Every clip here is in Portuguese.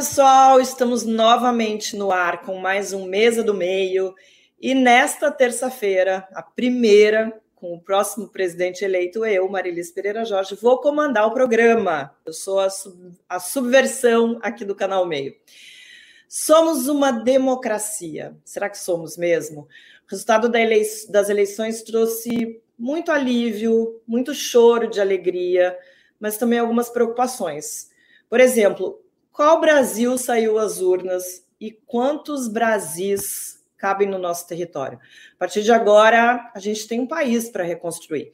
pessoal! Estamos novamente no ar com mais um Mesa do Meio. E nesta terça-feira, a primeira, com o próximo presidente eleito, eu, Marilis Pereira Jorge, vou comandar o programa. Eu sou a, sub, a subversão aqui do Canal Meio. Somos uma democracia. Será que somos mesmo? O resultado das eleições trouxe muito alívio, muito choro de alegria, mas também algumas preocupações. Por exemplo, qual Brasil saiu às urnas e quantos Brasis cabem no nosso território? A partir de agora, a gente tem um país para reconstruir.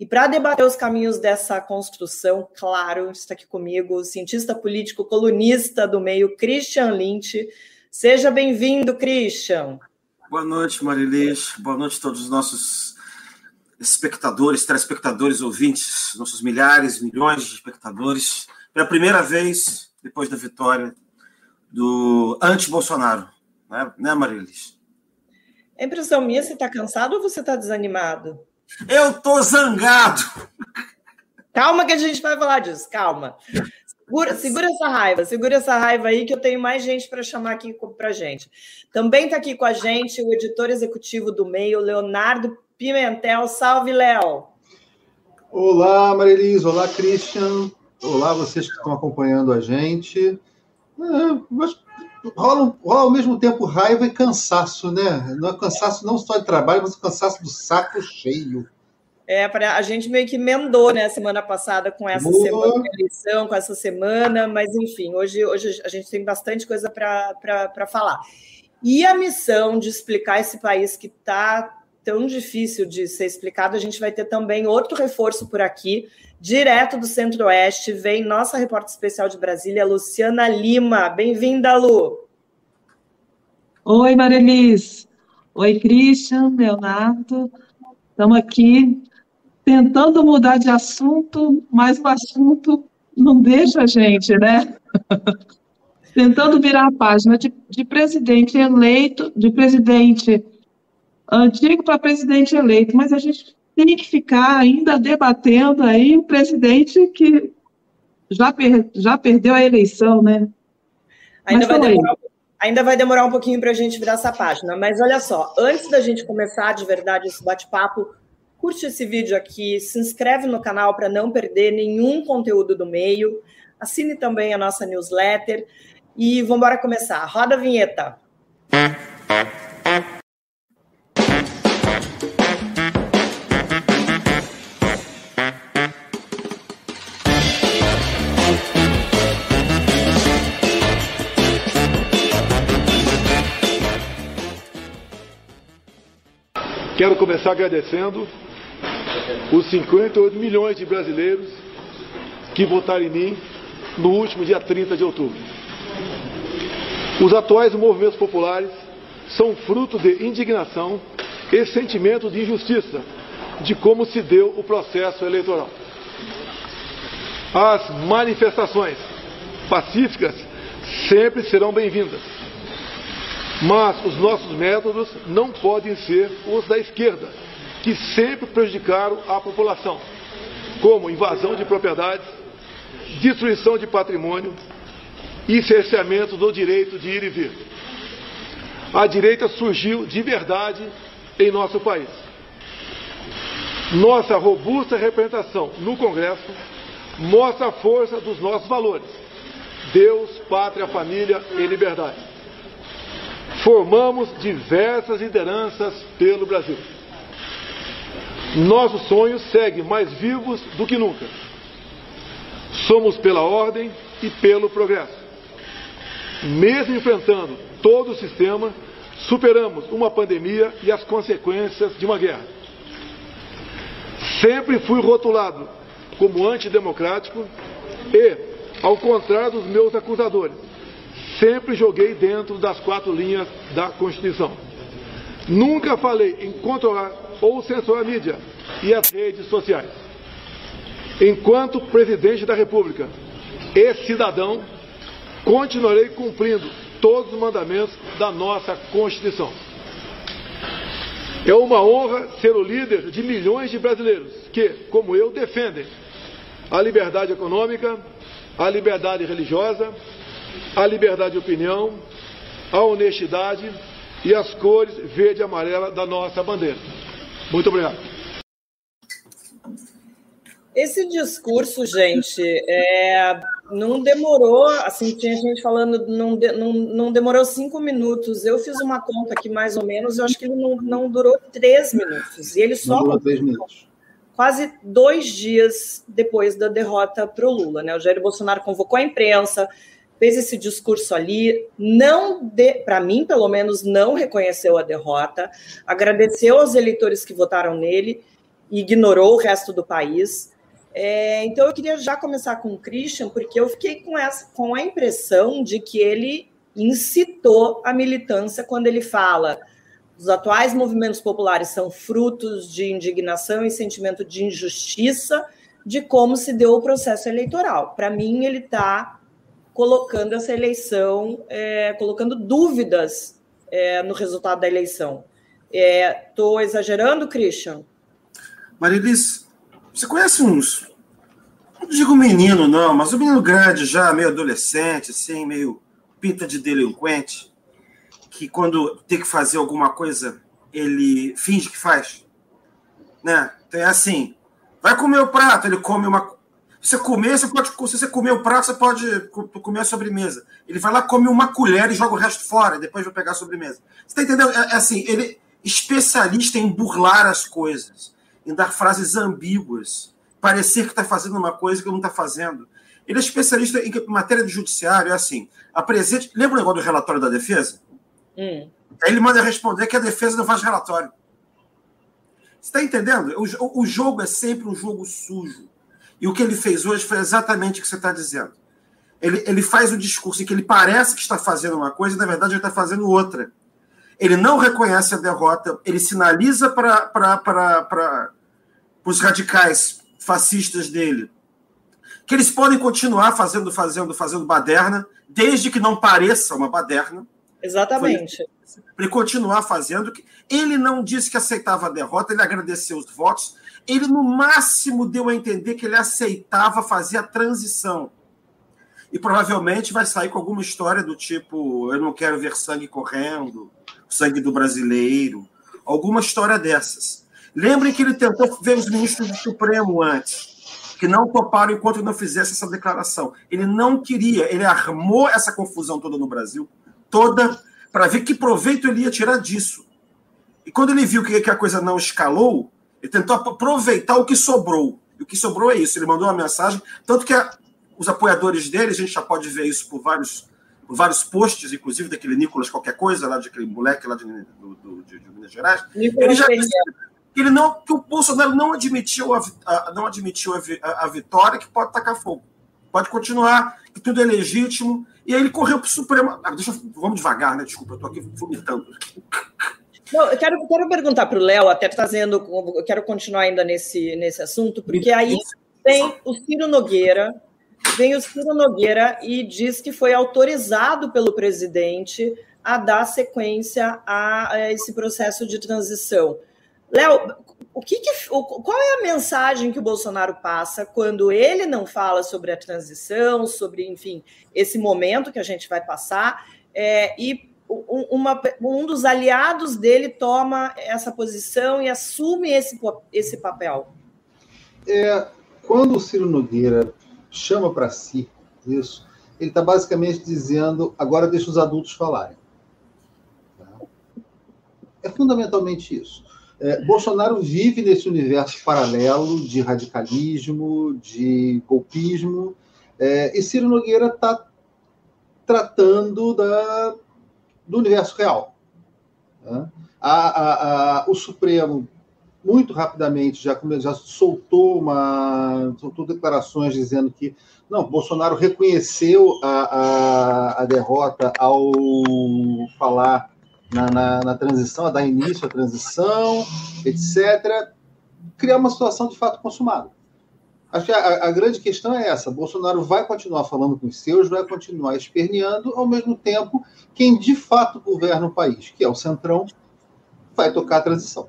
E para debater os caminhos dessa construção, claro, está aqui comigo o cientista político, colunista do meio, Christian Lynch. Seja bem-vindo, Christian. Boa noite, Marilis. Boa noite a todos os nossos espectadores, telespectadores, ouvintes, nossos milhares, milhões de espectadores. Pela primeira vez, depois da vitória do anti-Bolsonaro, né, né Marilis? É impressão minha, você está cansado ou você está desanimado? Eu tô zangado. Calma que a gente vai falar disso, calma. Segura, segura essa raiva, segura essa raiva aí que eu tenho mais gente para chamar aqui para gente. Também está aqui com a gente o editor executivo do Meio, Leonardo Pimentel. Salve, Léo! Olá, Marilis. Olá, Christian. Olá, vocês que estão acompanhando a gente. É, mas rola, rola ao mesmo tempo raiva e cansaço, né? Não é cansaço não só de trabalho, mas cansaço do saco cheio. É, a gente meio que emendou né, semana passada com essa Boa. semana de eleição, com essa semana, mas enfim, hoje, hoje a gente tem bastante coisa para falar. E a missão de explicar esse país que está tão difícil de ser explicado, a gente vai ter também outro reforço por aqui, direto do Centro-Oeste, vem nossa repórter especial de Brasília, Luciana Lima. Bem-vinda, Lu. Oi, Marelis. Oi, Christian, Leonardo. Estamos aqui tentando mudar de assunto, mas o assunto não deixa a gente, né? tentando virar a página de, de presidente eleito, de presidente antigo para presidente eleito, mas a gente tem que ficar ainda debatendo aí o presidente que já, per, já perdeu a eleição, né? Ainda vai, demorar, ainda vai, demorar, um pouquinho para a gente virar essa página, mas olha só, antes da gente começar de verdade esse bate-papo, curte esse vídeo aqui, se inscreve no canal para não perder nenhum conteúdo do meio, assine também a nossa newsletter e vamos embora começar. Roda a vinheta. Quero começar agradecendo os 58 milhões de brasileiros que votaram em mim no último dia 30 de outubro. Os atuais movimentos populares são fruto de indignação e sentimento de injustiça de como se deu o processo eleitoral. As manifestações pacíficas sempre serão bem-vindas mas os nossos métodos não podem ser os da esquerda, que sempre prejudicaram a população, como invasão de propriedades, destruição de patrimônio e cerceamento do direito de ir e vir. A direita surgiu de verdade em nosso país. Nossa robusta representação no Congresso mostra a força dos nossos valores: Deus, pátria, família e liberdade formamos diversas lideranças pelo Brasil. Nossos sonhos seguem mais vivos do que nunca. Somos pela ordem e pelo progresso. Mesmo enfrentando todo o sistema, superamos uma pandemia e as consequências de uma guerra. Sempre fui rotulado como antidemocrático e, ao contrário dos meus acusadores, sempre joguei dentro das quatro linhas da Constituição. Nunca falei em controlar ou censurar a mídia e as redes sociais. Enquanto presidente da República e cidadão, continuarei cumprindo todos os mandamentos da nossa Constituição. É uma honra ser o líder de milhões de brasileiros que, como eu, defendem a liberdade econômica, a liberdade religiosa, a liberdade de opinião, a honestidade e as cores verde e amarela da nossa bandeira. Muito obrigado. Esse discurso, gente, é, não demorou, assim, tinha gente falando, não, não, não demorou cinco minutos. Eu fiz uma conta aqui, mais ou menos, eu acho que ele não, não durou três minutos. E ele só. durou três minutos. Quase dois dias depois da derrota para o Lula, né? O Jair Bolsonaro convocou a imprensa, fez esse discurso ali, não, para mim, pelo menos, não reconheceu a derrota, agradeceu aos eleitores que votaram nele e ignorou o resto do país. É, então eu queria já começar com o Christian, porque eu fiquei com, essa, com a impressão de que ele incitou a militância quando ele fala os atuais movimentos populares são frutos de indignação e sentimento de injustiça de como se deu o processo eleitoral. Para mim, ele está colocando essa eleição, é, colocando dúvidas é, no resultado da eleição. Estou é, exagerando, Christian? Marilis, você conhece uns. Não digo menino, não, mas um menino grande já, meio adolescente, assim, meio pinta de delinquente, que quando tem que fazer alguma coisa, ele finge que faz. Né? Então é assim: vai comer o prato, ele come uma. Você comer, você pode. Se você comer o prato, você pode comer a sobremesa. Ele vai lá, come uma colher e joga o resto fora, e depois vai pegar a sobremesa. Você está entendendo? É, é assim, ele é especialista em burlar as coisas em dar frases ambíguas, parecer que está fazendo uma coisa que não está fazendo. Ele é especialista em matéria de judiciário, é assim, apresente... Lembra o negócio do relatório da defesa? Hum. Aí ele manda responder que a defesa não faz relatório. Você está entendendo? O, o jogo é sempre um jogo sujo. E o que ele fez hoje foi exatamente o que você está dizendo. Ele, ele faz um discurso em que ele parece que está fazendo uma coisa e, na verdade, ele está fazendo outra. Ele não reconhece a derrota, ele sinaliza para os radicais fascistas dele, que eles podem continuar fazendo, fazendo, fazendo baderna, desde que não pareça uma baderna. Exatamente. Para ele continuar fazendo. Ele não disse que aceitava a derrota, ele agradeceu os votos. Ele, no máximo, deu a entender que ele aceitava fazer a transição. E provavelmente vai sair com alguma história do tipo: eu não quero ver sangue correndo, sangue do brasileiro, alguma história dessas. Lembrem que ele tentou ver os ministros do Supremo antes, que não toparam enquanto não fizesse essa declaração. Ele não queria, ele armou essa confusão toda no Brasil, toda, para ver que proveito ele ia tirar disso. E quando ele viu que a coisa não escalou, ele tentou aproveitar o que sobrou. E o que sobrou é isso. Ele mandou uma mensagem, tanto que a, os apoiadores dele, a gente já pode ver isso por vários, por vários posts, inclusive daquele Nicolas qualquer coisa, lá de aquele moleque lá de, do, do, de, de Minas Gerais. Nicolas ele já, que ele não que o Bolsonaro não admitiu a, a não admitiu a, a, a, vitória que pode tacar fogo pode continuar que tudo é legítimo. E aí ele correu para o Supremo. Ah, deixa vamos devagar né? Desculpa eu estou aqui vomitando. Não, eu quero, quero perguntar para o Léo, até trazendo, eu quero continuar ainda nesse, nesse assunto, porque aí tem o Ciro Nogueira, vem o Ciro Nogueira e diz que foi autorizado pelo presidente a dar sequência a, a esse processo de transição. Léo, o que, que qual é a mensagem que o Bolsonaro passa quando ele não fala sobre a transição, sobre, enfim, esse momento que a gente vai passar, é, e uma, um dos aliados dele toma essa posição e assume esse, esse papel? É, quando o Ciro Nogueira chama para si isso, ele está basicamente dizendo: agora deixa os adultos falarem. Tá? É fundamentalmente isso. É, Bolsonaro vive nesse universo paralelo de radicalismo, de golpismo, é, e Ciro Nogueira está tratando da, do universo real. Né? A, a, a, o Supremo, muito rapidamente, já, já soltou, uma, soltou declarações dizendo que não, Bolsonaro reconheceu a, a derrota ao falar na, na, na, transição, a dar início à transição, etc., criar uma situação de fato consumada. Acho que a, a, grande questão é essa: Bolsonaro vai continuar falando com os seus, vai continuar esperneando, ao mesmo tempo, quem de fato governa o país, que é o Centrão, vai tocar a transição.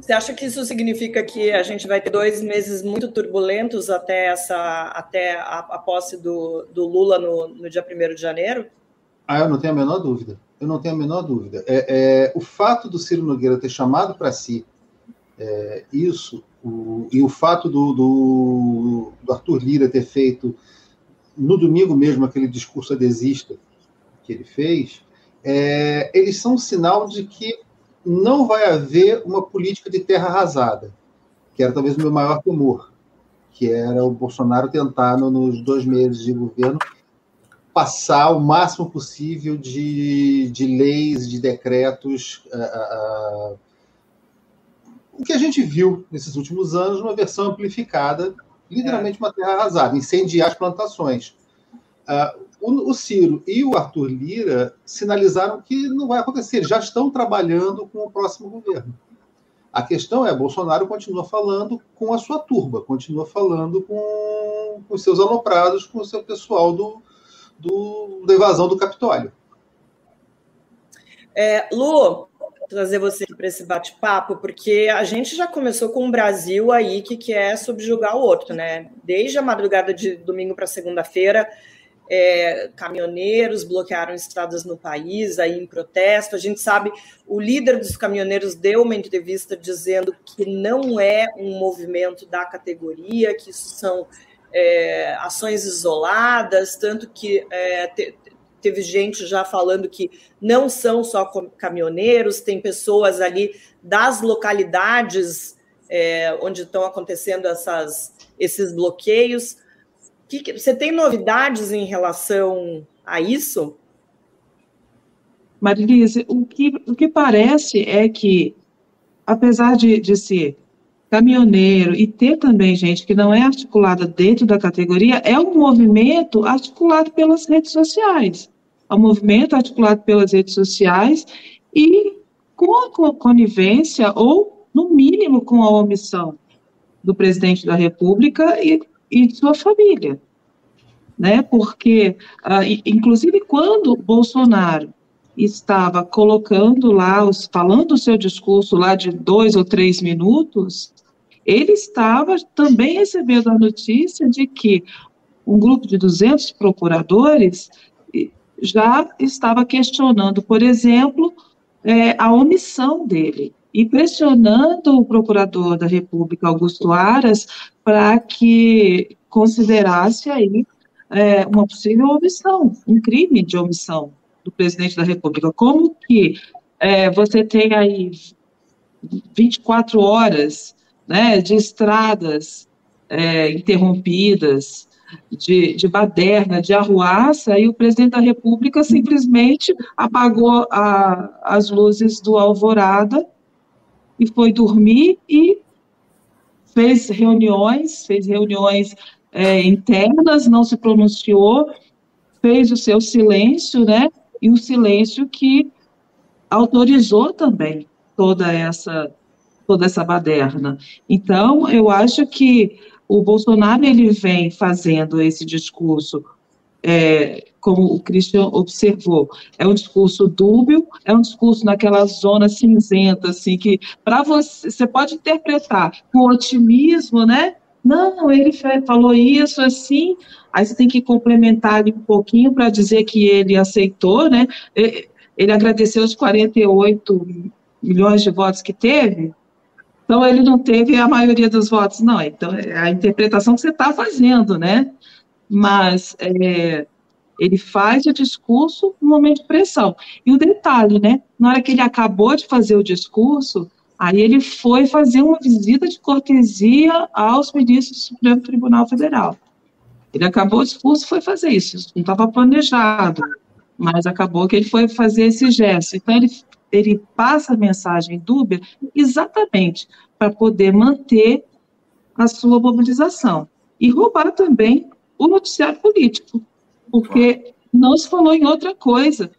Você acha que isso significa que a gente vai ter dois meses muito turbulentos até essa até a, a posse do, do Lula no, no dia 1 de janeiro? Ah, eu não tenho a menor dúvida. Eu não tenho a menor dúvida. É, é o fato do Ciro Nogueira ter chamado para si é, isso, o, e o fato do, do, do, Arthur Lira ter feito no domingo mesmo aquele discurso adesista que ele fez, é, eles são um sinal de que não vai haver uma política de terra arrasada, que era talvez o meu maior temor, que era o Bolsonaro tentar, nos dois meses de governo, passar o máximo possível de, de leis, de decretos. Uh, uh, o que a gente viu nesses últimos anos, uma versão amplificada, literalmente uma terra arrasada, incendiar as plantações. Uh, o, o, Ciro e o Arthur Lira sinalizaram que não vai acontecer, já estão trabalhando com o próximo governo. A questão é, Bolsonaro continua falando com a sua turba, continua falando com, com os seus aloprados, com o seu pessoal do, do, da invasão do Capitólio. É, Lu, trazer você para esse bate-papo, porque a gente já começou com um Brasil aí que quer subjugar o outro, né? Desde a madrugada de domingo para segunda-feira, é, caminhoneiros bloquearam estradas no país aí em protesto. A gente sabe, o líder dos caminhoneiros deu uma entrevista dizendo que não é um movimento da categoria, que isso são é, ações isoladas, tanto que é, te, teve gente já falando que não são só caminhoneiros, tem pessoas ali das localidades é, onde estão acontecendo essas, esses bloqueios. Que, que, você tem novidades em relação a isso? Marilise, o que, o que parece é que, apesar de, de ser caminhoneiro e ter também gente que não é articulada dentro da categoria, é um movimento articulado pelas redes sociais. É um movimento articulado pelas redes sociais e com a conivência, ou, no mínimo, com a omissão do presidente da República e, e de sua família. Né? Porque, uh, inclusive, quando Bolsonaro estava colocando lá, falando o seu discurso lá de dois ou três minutos, ele estava também recebendo a notícia de que um grupo de 200 procuradores já estava questionando, por exemplo, é, a omissão dele e pressionando o procurador da República, Augusto Aras, para que considerasse aí é, uma possível omissão, um crime de omissão do presidente da República. Como que é, você tem aí 24 horas né, de estradas é, interrompidas, de, de baderna, de arruaça, e o presidente da República simplesmente apagou a, as luzes do Alvorada e foi dormir e fez reuniões, fez reuniões é, internas, não se pronunciou, fez o seu silêncio, né? E o silêncio que autorizou também toda essa toda essa baderna. Então, eu acho que o Bolsonaro ele vem fazendo esse discurso, é, como o Christian observou, é um discurso dúbio, é um discurso naquela zona cinzenta, assim, que para você, você pode interpretar com otimismo, né? Não, ele falou isso assim, aí você tem que complementar ali um pouquinho para dizer que ele aceitou, né? Ele agradeceu os 48 milhões de votos que teve, então, ele não teve a maioria dos votos, não. Então, é a interpretação que você está fazendo, né? Mas é, ele faz o discurso no momento de pressão. E o detalhe, né? Na hora que ele acabou de fazer o discurso, aí ele foi fazer uma visita de cortesia aos ministros do Supremo Tribunal Federal. Ele acabou o discurso foi fazer isso. Não estava planejado, mas acabou que ele foi fazer esse gesto. Então, ele ele passa a mensagem do Uber exatamente para poder manter a sua mobilização e roubar também o noticiário político, porque não se falou em outra coisa.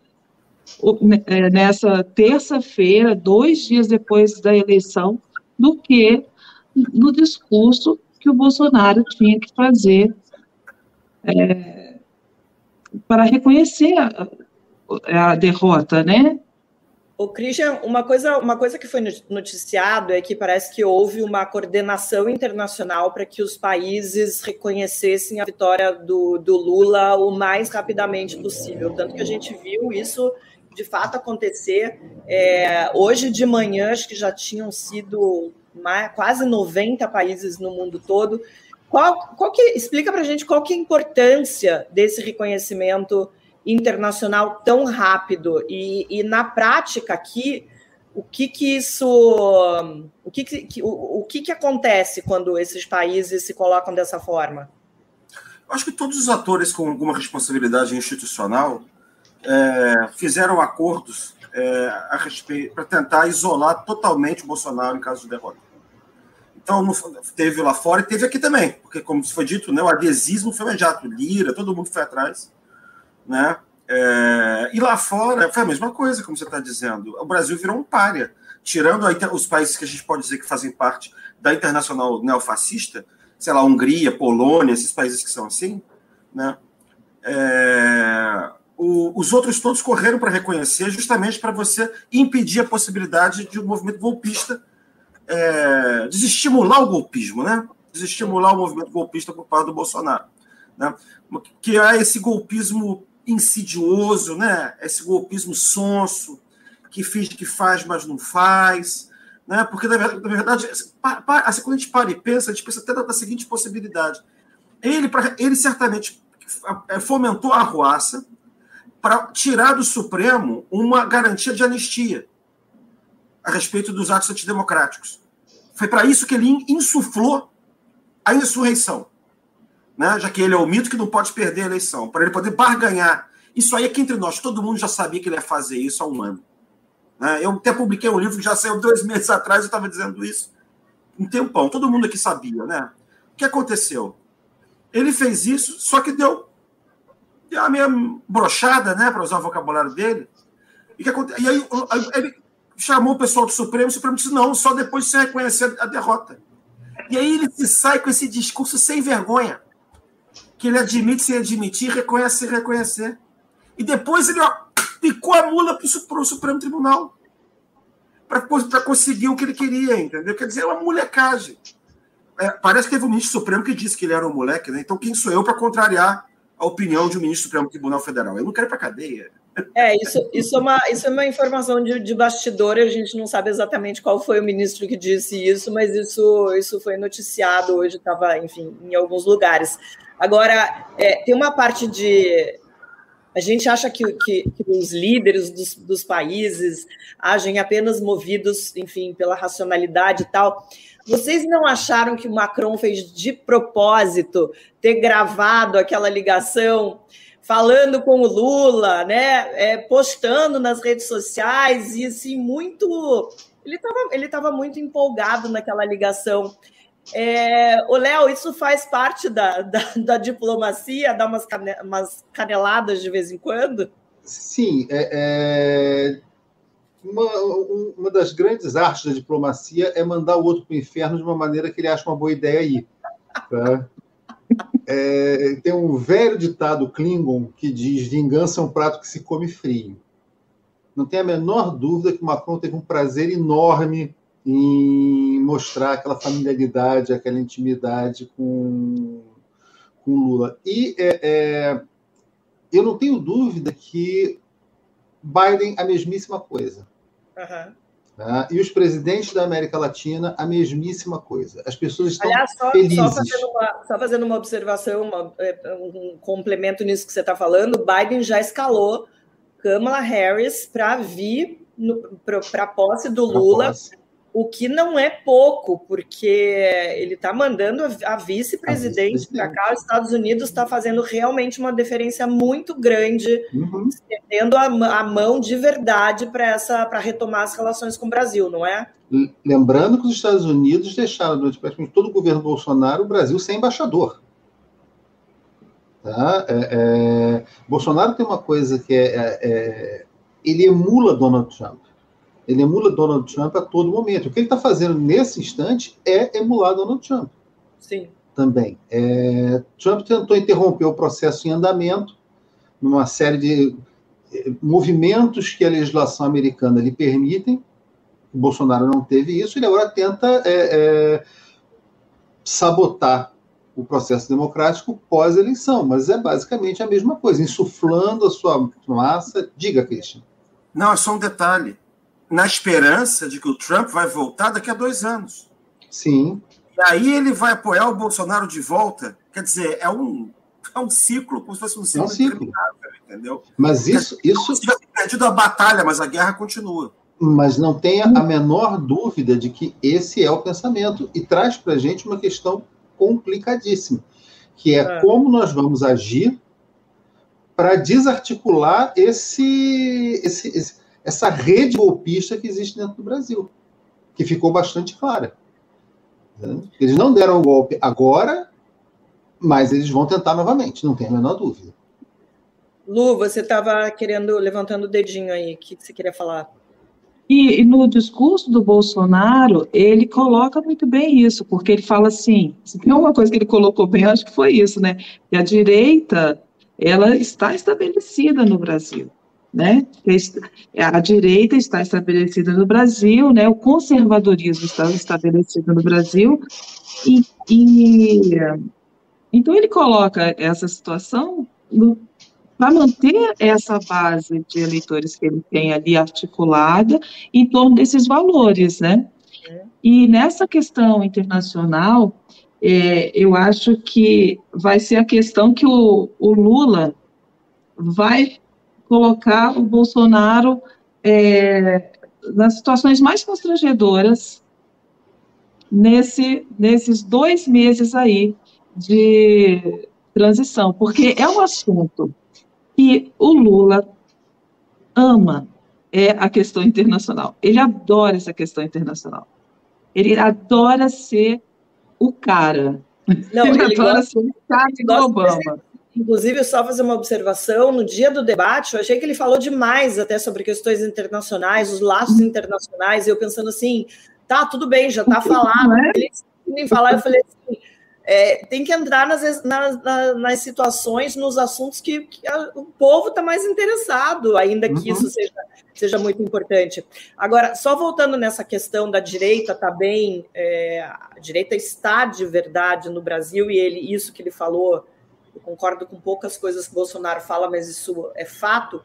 Né, é, nessa terça-feira, dois dias depois da eleição, do que no discurso que o Bolsonaro tinha que fazer é, para reconhecer a, a derrota, né? O Christian, uma coisa, uma coisa que foi noticiado é que parece que houve uma coordenação internacional para que os países reconhecessem a vitória do, do Lula o mais rapidamente possível. Tanto que a gente viu isso de fato acontecer. É, hoje de manhã, acho que já tinham sido mais, quase 90 países no mundo todo. Qual, qual que, explica para a gente qual que é a importância desse reconhecimento internacional tão rápido. E, e na prática aqui o que que isso o que que, o, o que que acontece quando esses países se colocam dessa forma? Acho que todos os atores com alguma responsabilidade institucional é, fizeram acordos é, a respeito para tentar isolar totalmente o Bolsonaro em caso de derrota. Então teve lá fora e teve aqui também porque como foi dito né o adesismo foi imediato. Lira todo mundo foi atrás né? É, e lá fora foi a mesma coisa, como você está dizendo. O Brasil virou um párea. Tirando os países que a gente pode dizer que fazem parte da internacional neofascista, sei lá, Hungria, Polônia, esses países que são assim, né? É, o, os outros todos correram para reconhecer, justamente para você impedir a possibilidade de um movimento golpista é, desestimular o golpismo, né? Desestimular o movimento golpista por parte do Bolsonaro. Né? Que é esse golpismo insidioso, né? Esse golpismo sonso, que finge que faz, mas não faz. Né? Porque, na verdade, assim, quando a gente para e pensa, a gente pensa até da seguinte possibilidade. Ele, ele certamente é, fomentou a arruaça para tirar do Supremo uma garantia de anistia a respeito dos atos antidemocráticos. Foi para isso que ele insuflou a insurreição né? já que ele é o mito que não pode perder a eleição, para ele poder barganhar. Isso aí é que entre nós, todo mundo já sabia que ele ia fazer isso há um ano. Né? Eu até publiquei um livro que já saiu dois meses atrás, eu estava dizendo isso. Um tempão, todo mundo aqui sabia, né? O que aconteceu? Ele fez isso, só que deu, deu uma meia brochada, né, para usar o vocabulário dele. E, que, e aí ele chamou o pessoal do Supremo, o Supremo disse: não, só depois de você reconhecer a derrota. E aí ele se sai com esse discurso sem vergonha que ele admite sem admitir, reconhece sem reconhecer. E depois ele ó, picou a mula para o Supremo Tribunal para conseguir o que ele queria, entendeu? Quer dizer, é uma molecagem. É, parece que teve um ministro Supremo que disse que ele era um moleque, né? Então quem sou eu para contrariar a opinião de um ministro Supremo Tribunal Federal? Eu não quero ir para cadeia. É, isso, isso, é uma, isso é uma informação de, de bastidor, a gente não sabe exatamente qual foi o ministro que disse isso, mas isso, isso foi noticiado hoje, estava, enfim, em alguns lugares. Agora, é, tem uma parte de. A gente acha que, que, que os líderes dos, dos, países agem apenas movidos, enfim, pela racionalidade e tal. Vocês não acharam que o Macron fez de propósito ter gravado aquela ligação falando com o Lula, né? É, postando nas redes sociais e assim, muito. Ele estava ele tava muito empolgado naquela ligação. É, o Léo, isso faz parte da, da, da diplomacia, dar umas, cane, umas, caneladas de vez em quando? Sim, é, é, uma, uma das grandes artes da diplomacia é mandar o outro para o inferno de uma maneira que ele acha uma boa ideia aí. Tá? É, tem um velho ditado Klingon que diz: vingança é um prato que se come frio. Não tem a menor dúvida que Macron teve um prazer enorme em mostrar aquela familiaridade, aquela intimidade com, com Lula. E é, é, eu não tenho dúvida que Biden a mesmíssima coisa. Uhum. Tá? E os presidentes da América Latina, a mesmíssima coisa. As pessoas estão Aliás, só, felizes. Só fazendo, uma, só fazendo uma observação, uma, é, um complemento nisso que você está falando, Biden já escalou Kamala Harris para vir para a posse do Lula. Posse o que não é pouco, porque ele está mandando a vice-presidente para cá, os Estados Unidos está fazendo realmente uma diferença muito grande, uhum. estendendo a, a, mão de verdade para essa para retomar as relações com o Brasil, não é? Lembrando que os Estados Unidos deixaram durante praticamente todo o governo Bolsonaro o Brasil sem embaixador. Tá? É, é... Bolsonaro tem uma coisa que é, é, é ele emula Donald Trump. Ele emula Donald Trump a todo momento. O que ele está fazendo nesse instante é emular Donald Trump. Sim. Também. É, Trump tentou interromper o processo em andamento, numa série de movimentos que a legislação americana lhe permitem. O Bolsonaro não teve isso, ele agora tenta é, é, sabotar o processo democrático pós-eleição, mas é basicamente a mesma coisa, insuflando a sua massa. Diga, Christian. Não, é só um detalhe. Na esperança de que o Trump vai voltar daqui a dois anos. Sim. E aí ele vai apoiar o Bolsonaro de volta. Quer dizer, é um, é um ciclo, como se fosse um ciclo. É um ciclo. Entendeu? Mas isso. isso... Já perdido a batalha, mas a guerra continua. Mas não tenha a menor dúvida de que esse é o pensamento e traz para a gente uma questão complicadíssima, que é, é. como nós vamos agir para desarticular esse, esse, esse, essa rede golpista que existe dentro do Brasil, que ficou bastante clara. Eles não deram o golpe agora, mas eles vão tentar novamente, não tem a menor dúvida. Lu, você estava querendo, levantando o dedinho aí, o que você queria falar? E, e, no discurso do Bolsonaro, ele coloca muito bem isso, porque ele fala assim, se tem uma coisa que ele colocou bem, acho que foi isso, né? Que a direita, ela está estabelecida no Brasil, né? A direita está estabelecida no Brasil, né? O conservadorismo está estabelecido no Brasil, e, e então ele coloca essa situação para manter essa base de eleitores que ele tem ali articulada em torno desses valores, né? E nessa questão internacional, é, eu acho que vai ser a questão que o, o Lula vai colocar o Bolsonaro é, nas situações mais constrangedoras nesse, nesses dois meses aí de transição, porque é um assunto que o Lula ama é a questão internacional. Ele adora essa questão internacional. Ele adora ser o cara. Não, ele, ele adora gosta, ser o cara do Obama. Inclusive, só fazer uma observação, no dia do debate, eu achei que ele falou demais até sobre questões internacionais, os laços internacionais, e eu pensando assim, tá, tudo bem, já tá falado. É? Ele nem falar, eu falei assim, é, tem que entrar nas, nas, nas, situações, nos assuntos que, que a, o povo está mais interessado, ainda que uhum. isso seja, seja muito importante. Agora, só voltando nessa questão da direita, tá bem, é, a direita está de verdade no Brasil, e ele, isso que ele falou, eu concordo com poucas coisas que Bolsonaro fala, mas isso é fato.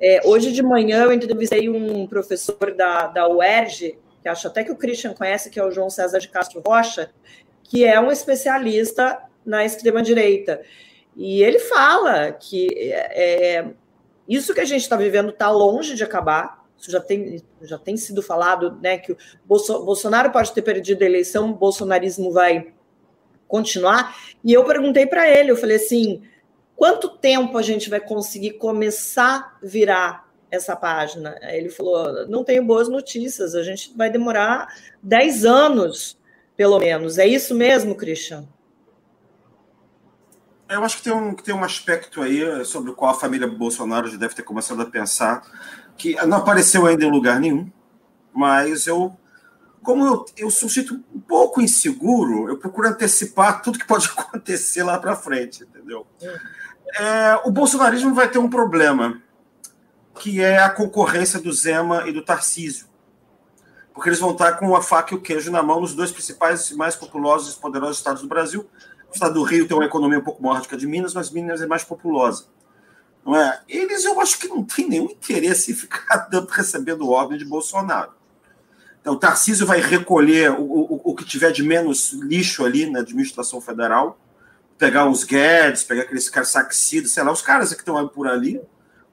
É, hoje de manhã eu entrevistei um professor da, da UERJ, que acho até que o Christian conhece, que é o João César de Castro Rocha, que é um especialista na extrema-direita. E ele fala que é, é isso que a gente está vivendo está longe de acabar. Isso já tem, já tem sido falado, né? Que o Bolsonaro pode ter perdido a eleição, o bolsonarismo vai continuar. E eu perguntei para ele, eu falei assim: quanto tempo a gente vai conseguir começar a virar essa página? Ele falou: não tenho boas notícias, a gente vai demorar 10 anos pelo menos. É isso mesmo, Christian? Eu acho que tem um, tem um aspecto aí sobre o qual a família Bolsonaro já deve ter começado a pensar, que não apareceu ainda em lugar nenhum, mas eu, como eu, eu sou um pouco inseguro, eu procuro antecipar tudo que pode acontecer lá para frente, entendeu? É, o bolsonarismo vai ter um problema, que é a concorrência do Zema e do Tarcísio porque eles vão estar com a faca e o queijo na mão nos dois principais e mais populosos e poderosos estados do Brasil. O estado do Rio tem uma economia um pouco maior do que a de Minas, mas Minas é mais populosa. Não é? Eles, eu acho que não tem nenhum interesse em ficar recebendo ordem de Bolsonaro. Então, o Tarcísio vai recolher o, o, o que tiver de menos lixo ali na administração federal, pegar os Guedes, pegar aqueles caras saxidos, sei lá, os caras que estão por ali,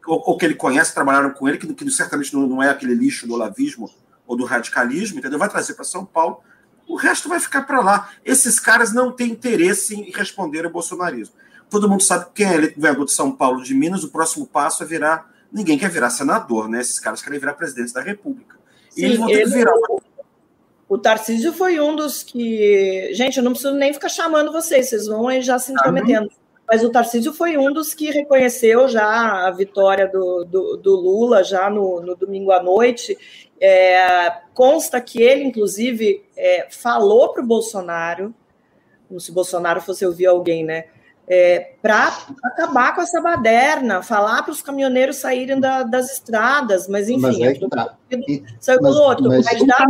ou, ou, que ele conhece, trabalharam com ele, que, que certamente não, não é aquele lixo do olavismo ou do radicalismo, entendeu? Vai trazer para São Paulo. O resto vai ficar para lá. Esses caras não têm interesse em responder ao bolsonarismo. Todo mundo sabe quem é governador de São Paulo, de Minas, o próximo passo é virar. Ninguém quer virar senador, né? Esses caras querem virar presidente da República. Sim, eles vão ter ele... que virar. O Tarcísio foi um dos que. Gente, eu não preciso nem ficar chamando vocês, vocês vão aí já se intrometendo. Mas o Tarcísio foi um dos que reconheceu já a vitória do, do, do Lula, já no, no domingo à noite, é, consta que ele, inclusive, é, falou para o Bolsonaro, como se Bolsonaro fosse ouvir alguém, né? É, para acabar com essa baderna, falar para os caminhoneiros saírem da, das estradas, mas enfim. Mas é que tá. Saiu pelo outro. Mas, mas dá,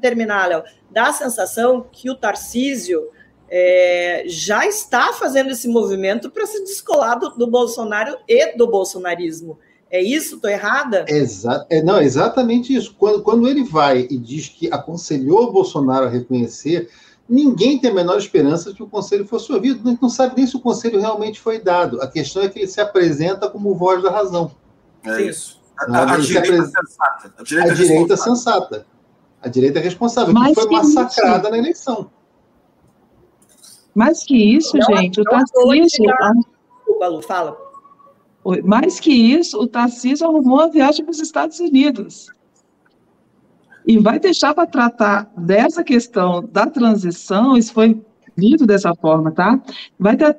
terminar, Léo, dá a sensação que o Tarcísio é, já está fazendo esse movimento para se descolar do, do, Bolsonaro e do bolsonarismo. É isso? Estou errada? Exa é, não, exatamente isso. Quando, quando ele vai e diz que aconselhou o Bolsonaro a reconhecer, ninguém tem a menor esperança de que o conselho fosse ouvido. A gente não sabe nem se o conselho realmente foi dado. A questão é que ele se apresenta como voz da razão. É isso. A, a, a, direita apres... sensata. a, direita, a direita sensata. A direita é responsável, que foi massacrada isso. na eleição. Mais que isso, não, gente, não, o Tarcísio. Desculpa, Lu, fala. Mais que isso, o Tarcísio arrumou a viagem para os Estados Unidos. E vai deixar para tratar dessa questão da transição, isso foi dito dessa forma, tá? Vai ter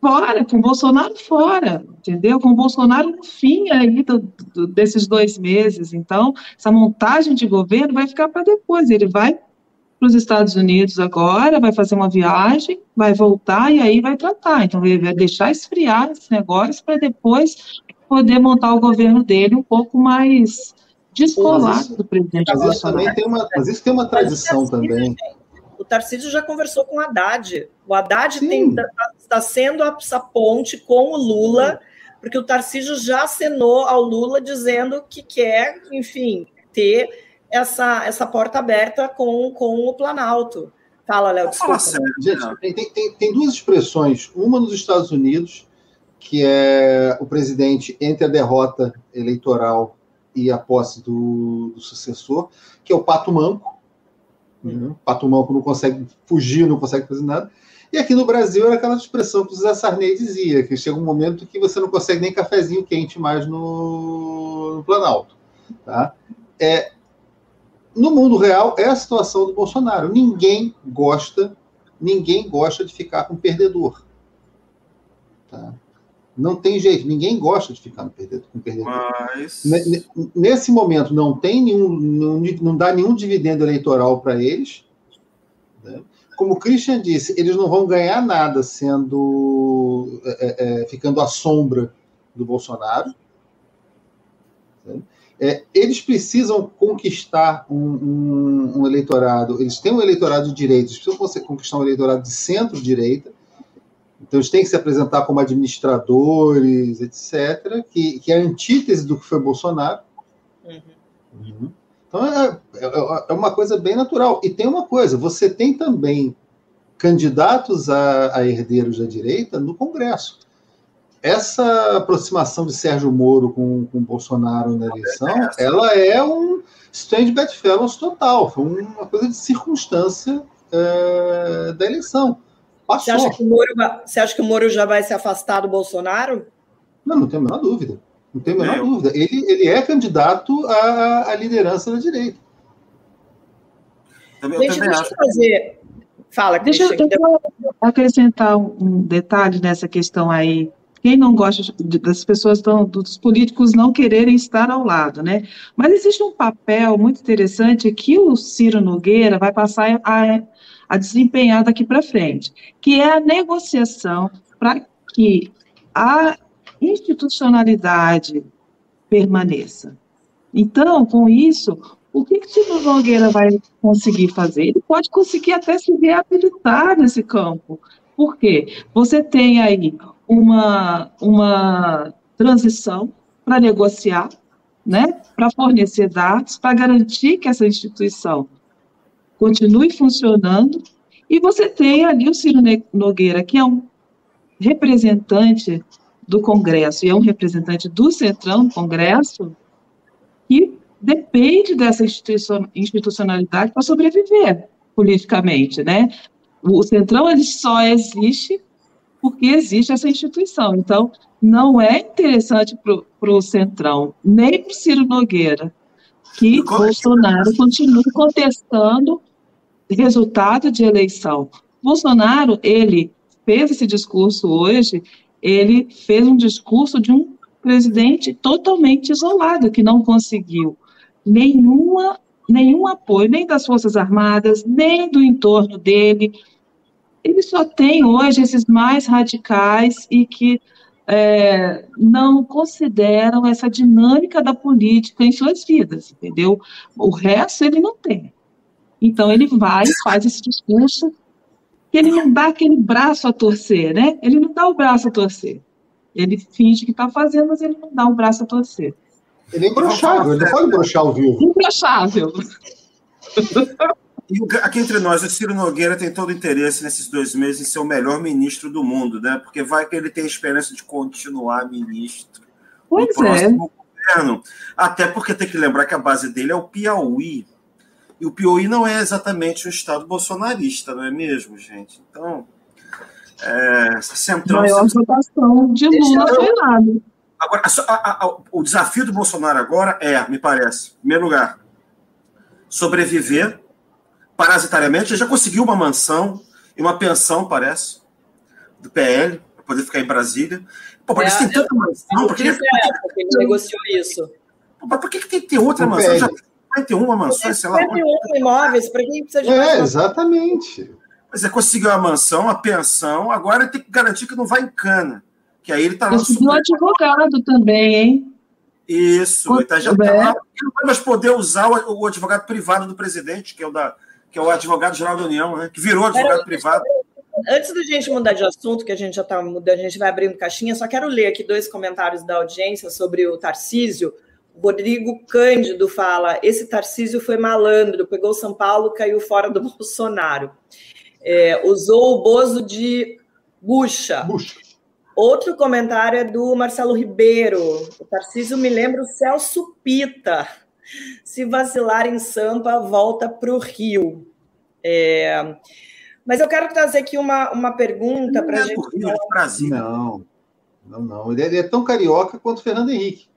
fora, com o Bolsonaro fora, entendeu? Com o Bolsonaro no fim aí do, do, desses dois meses. Então, essa montagem de governo vai ficar para depois. Ele vai para os Estados Unidos agora, vai fazer uma viagem, vai voltar e aí vai tratar. Então, ele vai deixar esfriar esse negócio para depois poder montar o governo dele um pouco mais descolado do presidente mas isso também tem uma, Mas isso tem uma tradição também. O Tarcísio já conversou com o Haddad. O Haddad tem, tá, está sendo essa ponte com o Lula, porque o Tarcísio já acenou ao Lula dizendo que quer, enfim, ter essa, essa porta aberta com, com o Planalto. Fala, Léo, desculpa. Gente, tem, tem, tem duas expressões. Uma nos Estados Unidos, que é o presidente entre a derrota eleitoral e a posse do, do sucessor, que é o pato manco, Uhum. Pato Manco não consegue fugir, não consegue fazer nada. E aqui no Brasil era aquela expressão que o Zé Sarney dizia, que chega um momento que você não consegue nem cafezinho quente mais no, no Planalto. Tá? É, no mundo real, é a situação do Bolsonaro. Ninguém gosta, ninguém gosta de ficar com perdedor. Tá? Não tem jeito, ninguém gosta de ficar no perdedor. Com perdedor. Mas... Nesse momento não tem nenhum, não, não dá nenhum dividendo eleitoral para eles. Né? Como o Christian disse, eles não vão ganhar nada sendo é, é, ficando à sombra do Bolsonaro. Né? É, eles precisam conquistar um, um, um, eleitorado. Eles têm um eleitorado de direita, eles precisam conquistar um eleitorado de centro-direita então, eles têm que se apresentar como administradores, etc., que, que é a antítese do que foi Bolsonaro. Uhum. Uhum. Então, é, é, é, uma coisa bem natural. E tem uma coisa: você tem também candidatos a, a herdeiros da direita no Congresso. Essa aproximação de Sérgio Moro com, com Bolsonaro na eleição, ela é um strange bedfellows total. Foi uma coisa de circunstância é, da eleição. Passou. Você acha, que o Moro, você acha que o Moro já vai se afastar do Bolsonaro? Não, não tenho a menor dúvida. Não tenho a menor Meu. dúvida. Ele, ele é candidato à, à liderança da direita. Eu deixa, deixa eu fazer. Fala, Deixa eu acrescentar um detalhe nessa questão aí. Quem não gosta de, das pessoas, tão, dos políticos não quererem estar ao lado, né? Mas existe um papel muito interessante que o Ciro Nogueira vai passar a a desempenhar daqui para frente, que é a negociação para que a institucionalidade permaneça. Então, com isso, o que, que Tino Nogueira vai conseguir fazer? Ele pode conseguir até se reabilitar nesse campo. Por quê? Você tem aí uma, uma transição para negociar, né, para fornecer dados, para garantir que essa instituição continue funcionando, e você tem ali o Ciro Nogueira, que é um representante do Congresso e é um representante do Centrão do Congresso, que depende dessa institucionalidade para sobreviver politicamente, né? O Centrão ele só existe porque existe essa instituição. Então, não é interessante para o Centrão, nem para o Ciro Nogueira, que Bolsonaro continue contestando resultado de eleição. Bolsonaro, ele fez esse discurso hoje, ele fez um discurso de um presidente totalmente isolado, que não conseguiu nenhuma, nenhum apoio, nem das Forças Armadas, nem do entorno dele. ele só tem hoje esses mais radicais e que é, não consideram essa dinâmica da política em suas vidas, entendeu? O resto ele não tem. Então ele vai e faz esse discurso que ele não dá aquele braço a torcer, né? Ele não dá o braço a torcer. Ele finge que está fazendo, mas ele não dá o braço a torcer. Ele é imbrochável, ele não pode brochar ao vivo. Imbrochável. E aqui entre nós, o Ciro Nogueira tem todo o interesse nesses dois meses em ser o melhor ministro do mundo, né? Porque vai que ele tem a esperança de continuar ministro pois no próximo é. governo. Até porque tem que lembrar que a base dele é o Piauí. E o Piauí não é exatamente um estado bolsonarista, não é mesmo, gente? Então, é, centrão... Maior votação de Lula foi nada. Agora, a, a, a, o desafio do Bolsonaro agora é, me parece, em primeiro lugar, sobreviver parasitariamente. Ele já conseguiu uma mansão e uma pensão, parece, do PL, para poder ficar em Brasília. Pô, é, tem tanta mansão. Por que, é, porque ele negociou isso. Pô, por que, que tem que ter outra mansão? Já vai ter uma mansão, sei lá. 51 imóveis, para quem precisa de É, exatamente. Mas é conseguiu a mansão, a pensão, agora tem que garantir que não vai em cana. Que aí ele está lá. Conseguiu um advogado também, hein? Isso, ele tá, já tá lá. Ele não vai mais poder usar o, o advogado privado do presidente, que é o da que é o advogado-geral da União, né? que virou advogado Era, privado. Antes da gente mudar de assunto, que a gente já está mudando, a gente vai abrindo caixinha, só quero ler aqui dois comentários da audiência sobre o Tarcísio. Rodrigo Cândido fala: esse Tarcísio foi malandro, pegou São Paulo, caiu fora do Bolsonaro. É, usou o Bozo de bucha. bucha. Outro comentário é do Marcelo Ribeiro. O Tarcísio me lembra o Celso Pita. Se vacilar em Sampa, volta para o Rio. É... Mas eu quero trazer aqui uma, uma pergunta para a é gente. Rio, é Brasil. Não, não, não. Ele é, ele é tão carioca quanto o Fernando Henrique.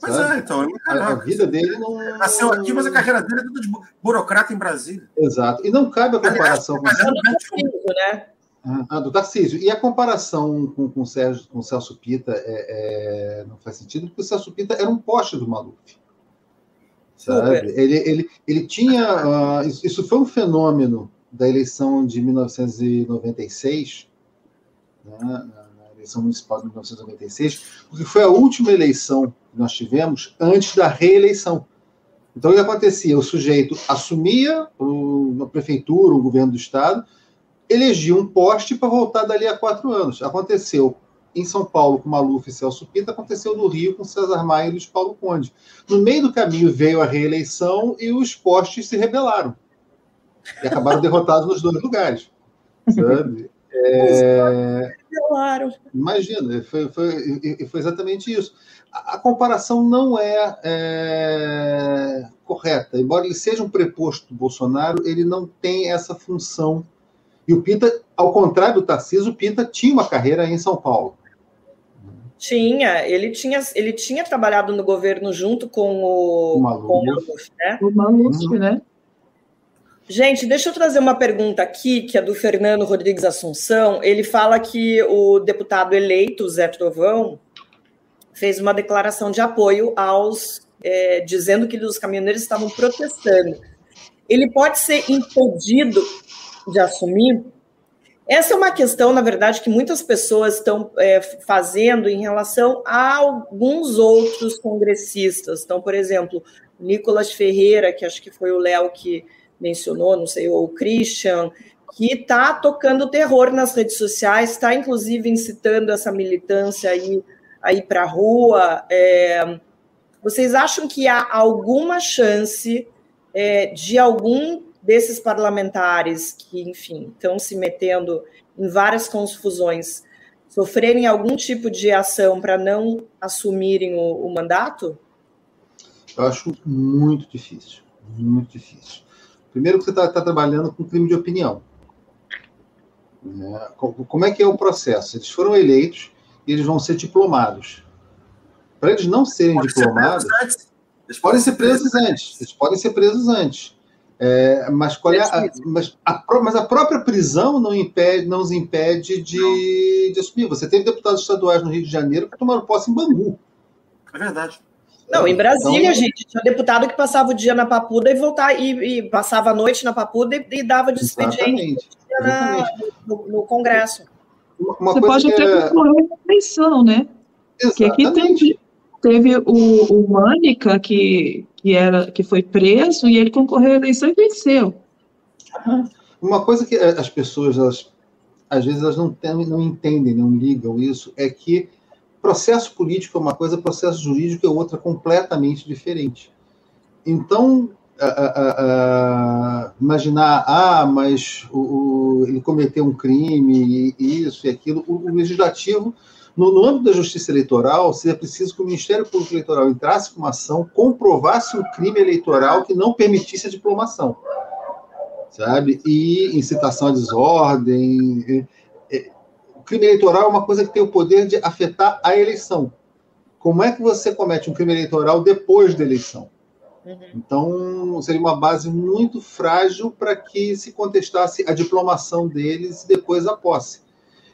Pois sabe? é, então. É a, a, vida dele não. Nasceu aqui, mas a carreira dele é tudo de burocrata em Brasília. Exato. E não cabe a comparação Aliás, com. Tarcísio, né? Ah, do Tarcísio. E a comparação com, com, o, Sérgio, com o Celso Pita é, é, não faz sentido, porque o Celso Pita era um poste do Maluf. Sabe? Ele, ele, ele tinha. Uh, isso foi um fenômeno da eleição de 1996, né, na eleição municipal de 1996, porque foi a última eleição nós tivemos antes da reeleição. Então, o que acontecia? O sujeito assumia uma prefeitura, um governo do Estado, elegia um poste para voltar dali a quatro anos. Aconteceu em São Paulo com Maluf e Celso Pita, aconteceu no Rio com César Maia e Luiz Paulo Conde. No meio do caminho veio a reeleição e os postes se rebelaram. E acabaram derrotados nos dois lugares. Sabe? É... Imagina, foi, foi, foi exatamente isso. A, a comparação não é, é, correta. Embora ele seja um preposto do Bolsonaro, ele não tem essa função. E o Pita, ao contrário do Tarcísio, o Pita tinha uma carreira em São Paulo. Tinha, ele tinha, ele tinha trabalhado no governo junto com o, o Maluf, com o Maluf né? O Maluf, uhum. né? Gente, deixa eu trazer uma pergunta aqui, que é do Fernando Rodrigues Assunção. Ele fala que o deputado eleito, Zé Trovão, fez uma declaração de apoio aos. É, dizendo que os caminhoneiros estavam protestando. Ele pode ser impedido de assumir essa é uma questão, na verdade, que muitas pessoas estão é, fazendo em relação a alguns outros congressistas. Então, por exemplo, Nicolas Ferreira, que acho que foi o Léo que mencionou, não sei, ou o Christian, que está tocando terror nas redes sociais, está inclusive incitando essa militância aí, aí para a rua. É, vocês acham que há alguma chance é, de algum desses parlamentares que, enfim, estão se metendo em várias confusões, sofrerem algum tipo de ação para não assumirem o, o, mandato? Eu acho muito difícil, muito difícil. Primeiro que você está tá trabalhando com crime de opinião. Né? Como é que é o processo? Eles foram eleitos e eles vão ser diplomados. Para eles não serem Pode diplomados, ser eles podem ser presos antes. Eles podem ser presos antes. É, mas, qual é a, mas, a, mas, a, própria prisão não, impede, não os impede de, de assumir. Você teve deputados estaduais no Rio de Janeiro que tomaram posse em Bangu. É verdade. Não, em Brasília, então, gente, tinha deputado que passava o dia na Papuda e voltava e, e passava a noite na Papuda e, e dava de expediente na, no, no, Congresso. Uma, Você pode até concorrer à eleição, né? Exatamente. Porque aqui teve, teve o, o Mânica, que, que, era, que foi preso, e ele concorreu à eleição e venceu. Uma coisa que as pessoas, elas, às vezes, elas não, tem, não entendem, não ligam isso, é que processo político é uma coisa, processo jurídico é outra completamente diferente. Então, imaginar, ah, mas o, o, ele cometeu um crime, isso e aquilo, o, o legislativo, no, no, âmbito da justiça eleitoral, seria preciso que o Ministério Público Eleitoral entrasse com uma ação, comprovasse um crime eleitoral que não permitisse a diplomação, sabe? E incitação à desordem. O crime eleitoral é uma coisa que tem o poder de afetar a eleição. Como é que você comete um crime eleitoral depois da eleição? Uhum. Então, seria uma base muito frágil para que se contestasse a diplomação deles e depois a posse.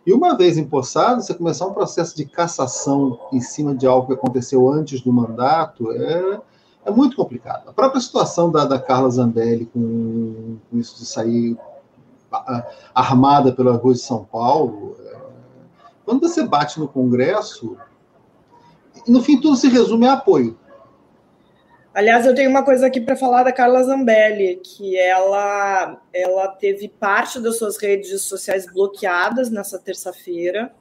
E uma vez empossado, você começar um processo de cassação em cima de algo que aconteceu antes do mandato é, é muito complicado. A própria situação da, da Carla Zambelli com, com isso de sair armada pela rua de São Paulo, quando você bate no Congresso, no fim tudo se resume a apoio. Aliás, eu tenho uma coisa aqui para falar da Carla Zambelli, que ela, ela teve parte das suas redes sociais bloqueadas nessa terça-feira.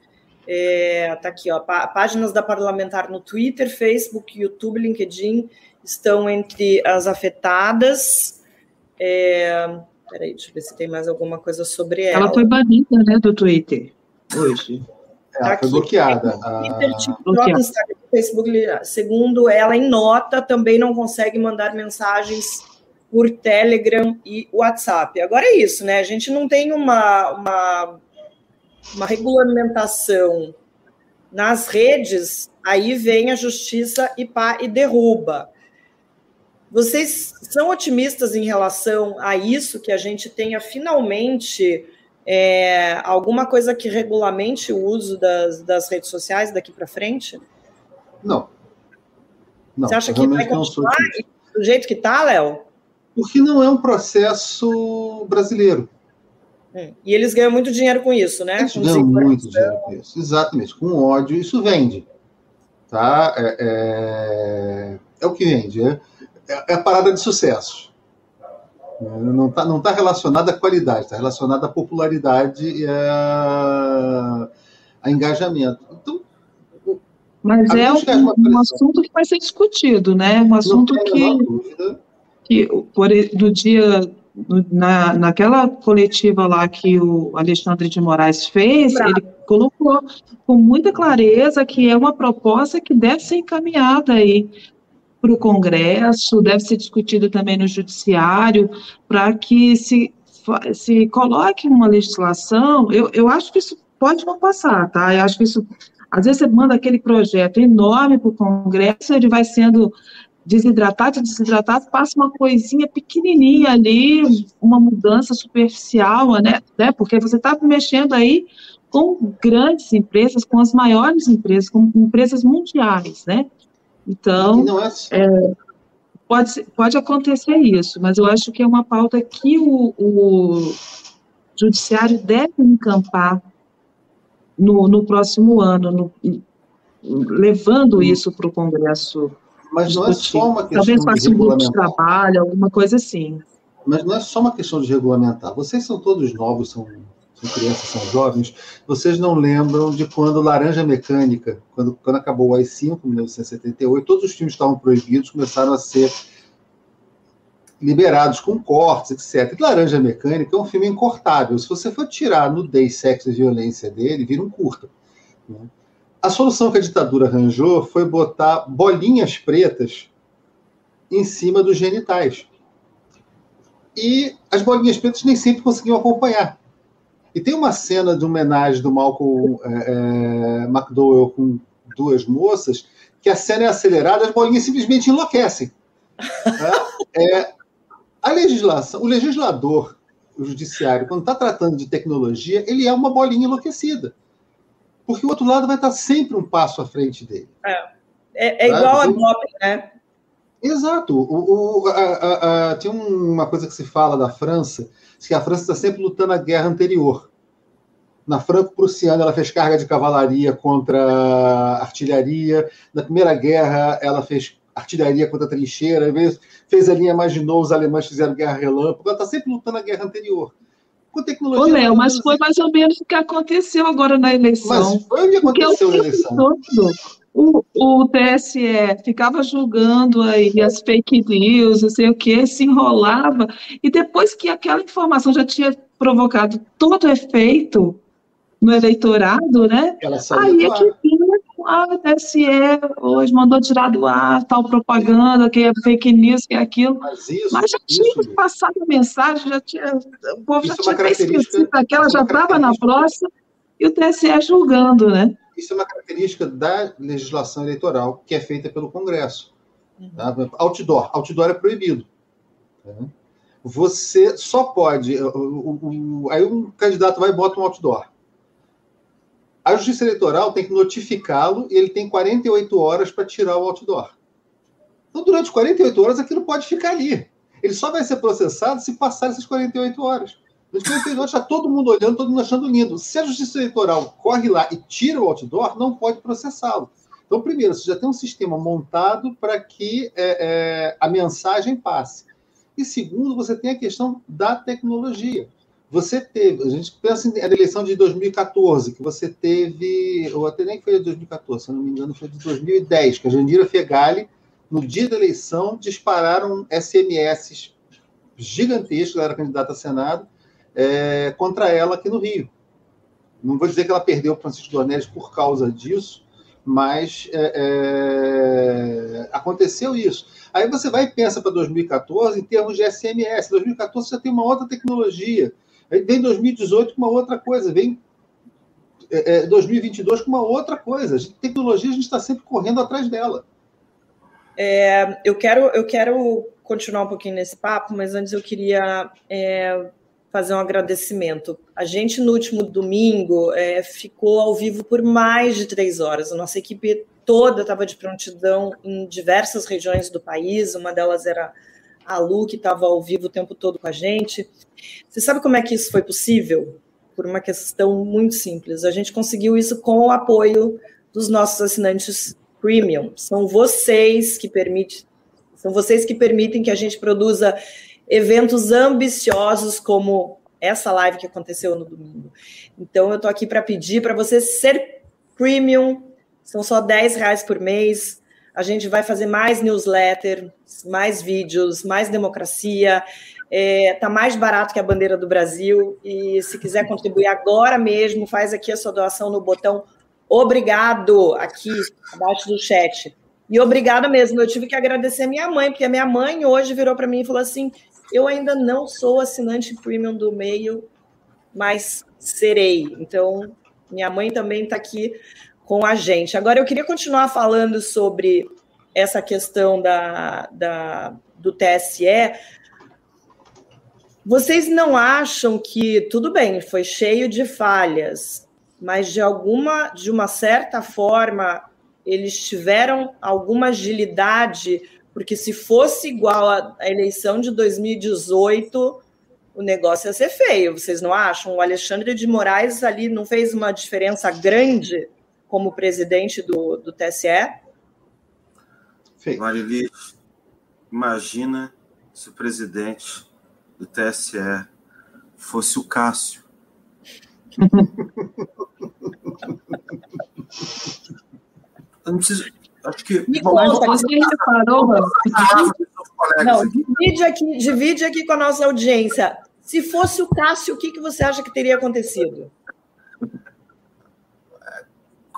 É, tá aqui, ó, páginas da parlamentar no Twitter, Facebook, YouTube, LinkedIn estão entre as afetadas. É, peraí, deixa eu ver se tem mais alguma coisa sobre ela. Ela foi banida, né, do Twitter hoje. Ela foi bloqueada. Twitter, TikTok, Instagram, Facebook, segundo ela, em nota, também não consegue mandar mensagens por Telegram e WhatsApp. Agora é isso, né? A gente não tem uma, uma, uma regulamentação nas redes, aí vem a justiça e, pá, e derruba. Vocês são otimistas em relação a isso, que a gente tenha finalmente é, alguma coisa que regulamente o uso das, das redes sociais daqui para frente? Não. não. Você acha que vai continuar do jeito que está, Léo? Porque não é um processo brasileiro. Hum. E eles ganham muito dinheiro com isso, né? Eles ganham muito dinheiro com isso, exatamente. Com ódio, isso vende. Tá? É, é, é o que vende. É, é a parada de sucesso. Não está não tá relacionado à qualidade, está relacionado à popularidade e a, a engajamento. Então, Mas é um, um assunto que vai ser discutido, né? Um assunto que, que por, no dia na, naquela coletiva lá que o Alexandre de Moraes fez, ele colocou com muita clareza que é uma proposta que deve ser encaminhada aí para o Congresso, deve ser discutido também no Judiciário, para que se, se coloque uma legislação. Eu, eu acho que isso pode não passar, tá? Eu acho que isso. Às vezes você manda aquele projeto enorme para o Congresso, ele vai sendo desidratado, desidratado, passa uma coisinha pequenininha ali, uma mudança superficial, né? né? Porque você está mexendo aí com grandes empresas, com as maiores empresas, com empresas mundiais, né? Então, é... É, pode, pode acontecer isso, mas eu acho que é uma pauta que o, o judiciário deve encampar no, no próximo ano, no, levando hum. isso para o Congresso. Mas não discutir. é só uma questão Talvez faça um grupo de trabalho, alguma coisa assim. Mas não é só uma questão de regulamentar. Vocês são todos novos, são são crianças, são jovens, vocês não lembram de quando Laranja Mecânica, quando, quando acabou o AI-5, em 1978, todos os filmes estavam proibidos, começaram a ser liberados com cortes, etc. E Laranja Mecânica é um filme incortável. Se você for tirar nudez, sexo e violência dele, vira um curta. Né? A solução que a ditadura arranjou foi botar bolinhas pretas em cima dos genitais. E as bolinhas pretas nem sempre conseguiam acompanhar. E tem uma cena de homenagem do Malcolm é, McDowell com duas moças, que a cena é acelerada, as bolinhas simplesmente enlouquecem. É, é, a legislação, o legislador, o judiciário, quando está tratando de tecnologia, ele é uma bolinha enlouquecida. Porque o outro lado vai estar sempre um passo à frente dele. É, é, é igual a Bob, né? Exato. O, o, a, a, a, tem uma coisa que se fala da França, que a França está sempre lutando a guerra anterior. Na Franco-Prussiana, ela fez carga de cavalaria contra artilharia. Na Primeira Guerra, ela fez artilharia contra trincheira. Fez a linha Maginot, os alemães fizeram guerra relâmpago. Ela está sempre lutando a guerra anterior. Com tecnologia. Ô, Léo, mas foi mais ou menos o que aconteceu agora na eleição. Mas foi o que aconteceu na eleição. Todo, o, o TSE ficava julgando aí as fake news, não sei o que, se enrolava, e depois que aquela informação já tinha provocado todo o efeito, no eleitorado, né? Aí é que vinha ah, o TSE hoje mandou tirar do ar tal propaganda, que é fake news, que é aquilo. Mas, isso, Mas já tinha isso, passado a mensagem, já tinha, o povo já é tinha esquecido daquela, já estava na próxima, e o TSE julgando, né? Isso é uma característica da legislação eleitoral que é feita pelo Congresso. Uhum. Tá? Outdoor. Outdoor é proibido. Tá? Você só pode. O, o, o, aí um candidato vai e bota um outdoor. A Justiça Eleitoral tem que notificá-lo e ele tem 48 horas para tirar o outdoor. Então, durante 48 horas, aquilo pode ficar ali. Ele só vai ser processado se passar essas 48 horas. Durante 48 horas está todo mundo olhando, todo mundo achando lindo. Se a Justiça Eleitoral corre lá e tira o outdoor, não pode processá-lo. Então, primeiro, você já tem um sistema montado para que é, é, a mensagem passe. E segundo, você tem a questão da tecnologia. Você teve, a gente pensa na eleição de 2014, que você teve, ou até nem foi de 2014, se não me engano, foi de 2010, que a Jandira Fegali, no dia da eleição, dispararam SMS gigantescos, ela era candidata a Senado, é, contra ela aqui no Rio. Não vou dizer que ela perdeu o Francisco Dornelles por causa disso, mas é, é, aconteceu isso. Aí você vai e pensa para 2014 em termos de SMS. 2014 já tem uma outra tecnologia Aí vem 2018 com uma outra coisa, vem é, 2022 é, com uma outra coisa. A gente, tecnologia, a gente está sempre correndo atrás dela. É, eu, quero, eu quero continuar um pouquinho nesse papo, mas antes eu queria é, fazer um agradecimento. A gente, no último domingo, é, ficou ao vivo por mais de três horas. A nossa equipe toda estava de prontidão em diversas regiões do país, uma delas era a Lu, que estava ao vivo o tempo todo com a gente. Você sabe como é que isso foi possível? Por uma questão muito simples. A gente conseguiu isso com o apoio dos nossos assinantes premium. São vocês que permitem, são vocês que permitem que a gente produza eventos ambiciosos como essa live que aconteceu no domingo. Então eu estou aqui para pedir para você ser premium. São só 10 reais por mês. A gente vai fazer mais newsletter, mais vídeos, mais democracia. É, tá mais barato que a bandeira do Brasil. E se quiser contribuir agora mesmo, faz aqui a sua doação no botão obrigado aqui abaixo do chat. E obrigada mesmo. Eu tive que agradecer a minha mãe, porque a minha mãe hoje virou para mim e falou assim: eu ainda não sou assinante premium do meio, mas serei. Então, minha mãe também está aqui com a gente. Agora, eu queria continuar falando sobre essa questão da, da, do TSE. Vocês não acham que, tudo bem, foi cheio de falhas, mas de alguma, de uma certa forma, eles tiveram alguma agilidade, porque se fosse igual à eleição de 2018, o negócio ia ser feio, vocês não acham? O Alexandre de Moraes ali não fez uma diferença grande como presidente do, do TSE? Marili, imagina se o presidente do TSE fosse o Cássio. Eu não preciso. Acho que. Me conta, você reparou, Não, divide aqui, divide aqui com a nossa audiência. Se fosse o Cássio, o que, que você acha que teria acontecido?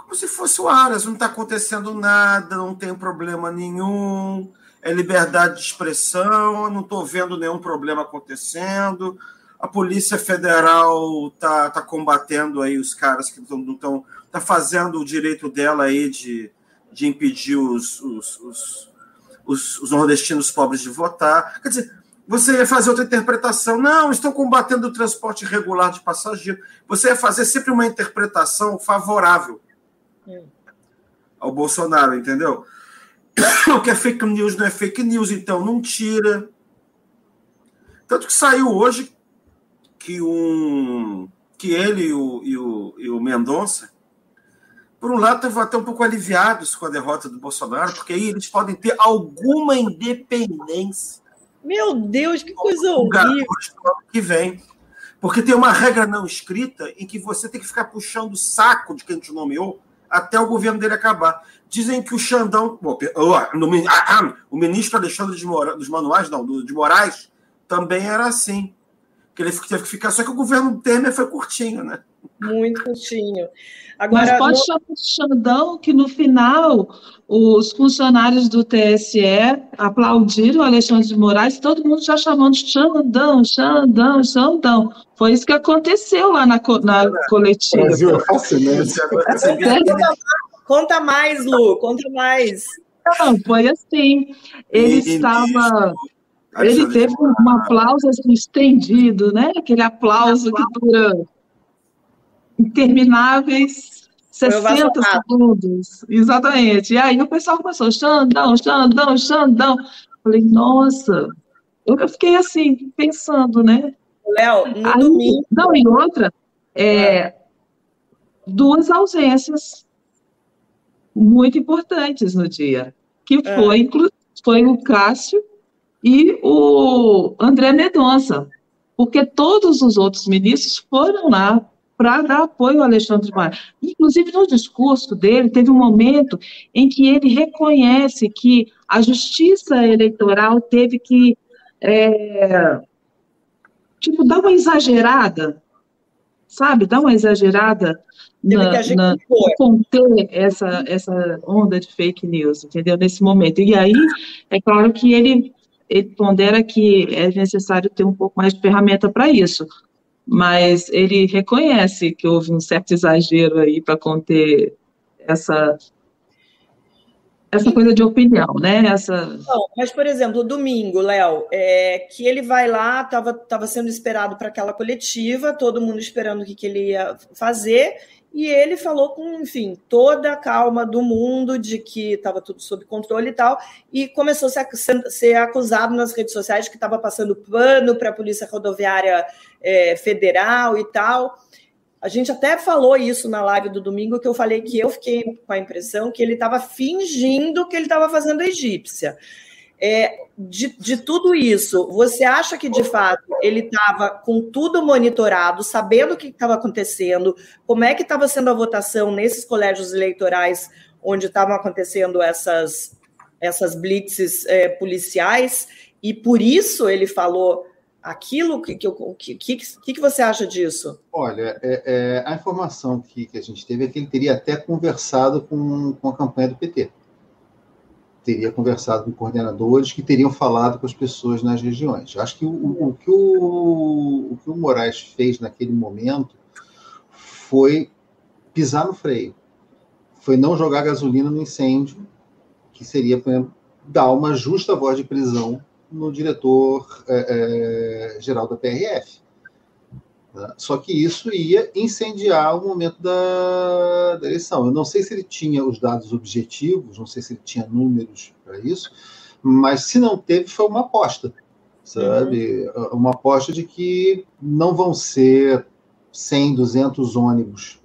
como se fosse o Aras, não está acontecendo nada, não tem problema nenhum, é liberdade de expressão, não estou vendo nenhum problema acontecendo. A Polícia Federal está tá combatendo aí os caras que não estão. está fazendo o direito dela aí de, de impedir os, os, os, os, os nordestinos pobres de votar. Quer dizer, você ia fazer outra interpretação. Não, estão combatendo o transporte irregular de passageiro. Você ia fazer sempre uma interpretação favorável ao Bolsonaro, entendeu? o que é fake news não é fake news, então não tira. Tanto que saiu hoje que um que ele e o, e o, e o Mendonça, por um lado, estavam até um pouco aliviados com a derrota do Bolsonaro, porque aí eles podem ter alguma independência. Meu Deus, que coisa horrível! Que vem. Porque tem uma regra não escrita em que você tem que ficar puxando o saco de quem te nomeou até o governo dele acabar. Dizem que o Xandão, o ministro Alexandre de dos Manuais, não, de Moraes, também era assim. Que ele teve que ficar, só que o governo Temer foi curtinho, né? Muito curtinho. Agora, Mas pode no... chamar de Xandão que no final os funcionários do TSE aplaudiram o Alexandre de Moraes, todo mundo já chamando de Xandão, Xandão, Xandão. Foi isso que aconteceu lá na, na coletiva. Brasil é fascinante. Conta mais, Lu, conta mais. Não, foi assim. Ele estava. Ele teve um aplauso assim, estendido, né? Aquele aplauso que dura intermináveis 60 segundos. Exatamente. E aí o pessoal começou, Xandão, Xandão, Xandão. Falei, nossa, eu fiquei assim, pensando, né? Léo, no aí, domingo. Não, e outra, é, duas ausências muito importantes no dia, que é. foi, foi o Cássio e o André Mendonça, porque todos os outros ministros foram lá para dar apoio ao Alexandre de Moraes. Inclusive, no discurso dele, teve um momento em que ele reconhece que a justiça eleitoral teve que, é, tipo, dar uma exagerada, sabe? Dar uma exagerada na, na conter essa, essa onda de fake news, entendeu? Nesse momento. E aí, é claro que ele, ele pondera que é necessário ter um pouco mais de ferramenta para isso mas ele reconhece que houve um certo exagero aí para conter essa essa coisa de opinião, né? Essa... Não, mas, por exemplo, domingo, Léo, é, que ele vai lá, estava tava sendo esperado para aquela coletiva, todo mundo esperando o que, que ele ia fazer, e ele falou com, enfim, toda a calma do mundo de que estava tudo sob controle e tal, e começou a ser, acusado nas redes sociais que estava passando pano para a Polícia Rodoviária é, Federal e tal. A gente até falou isso na live do domingo, que eu falei que eu fiquei com a impressão que ele estava fingindo que ele estava fazendo a egípcia. É, de, de, tudo isso, você acha que de fato ele estava com tudo monitorado, sabendo o que estava acontecendo, como é que estava sendo a votação nesses colégios eleitorais onde estavam acontecendo essas, essas blitzes é, policiais, e por isso ele falou aquilo? Que, que, que, que, que você acha disso? Olha, é, é, a informação que, que a gente teve é que ele teria até conversado com, com a campanha do PT teria conversado com coordenadores que teriam falado com as pessoas nas regiões. Acho que o, o, que, o, o que o Moraes fez naquele momento foi pisar no freio, foi não jogar gasolina no incêndio, que seria, exemplo, dar uma justa voz de prisão no diretor é, é, geral da PRF. Né? Só que isso ia incendiar o momento da, da, eleição. Eu não sei se ele tinha os dados objetivos, não sei se ele tinha números para isso, mas se não teve, foi uma aposta, sabe? Uhum. Uma aposta de que não vão ser 100, 200 ônibus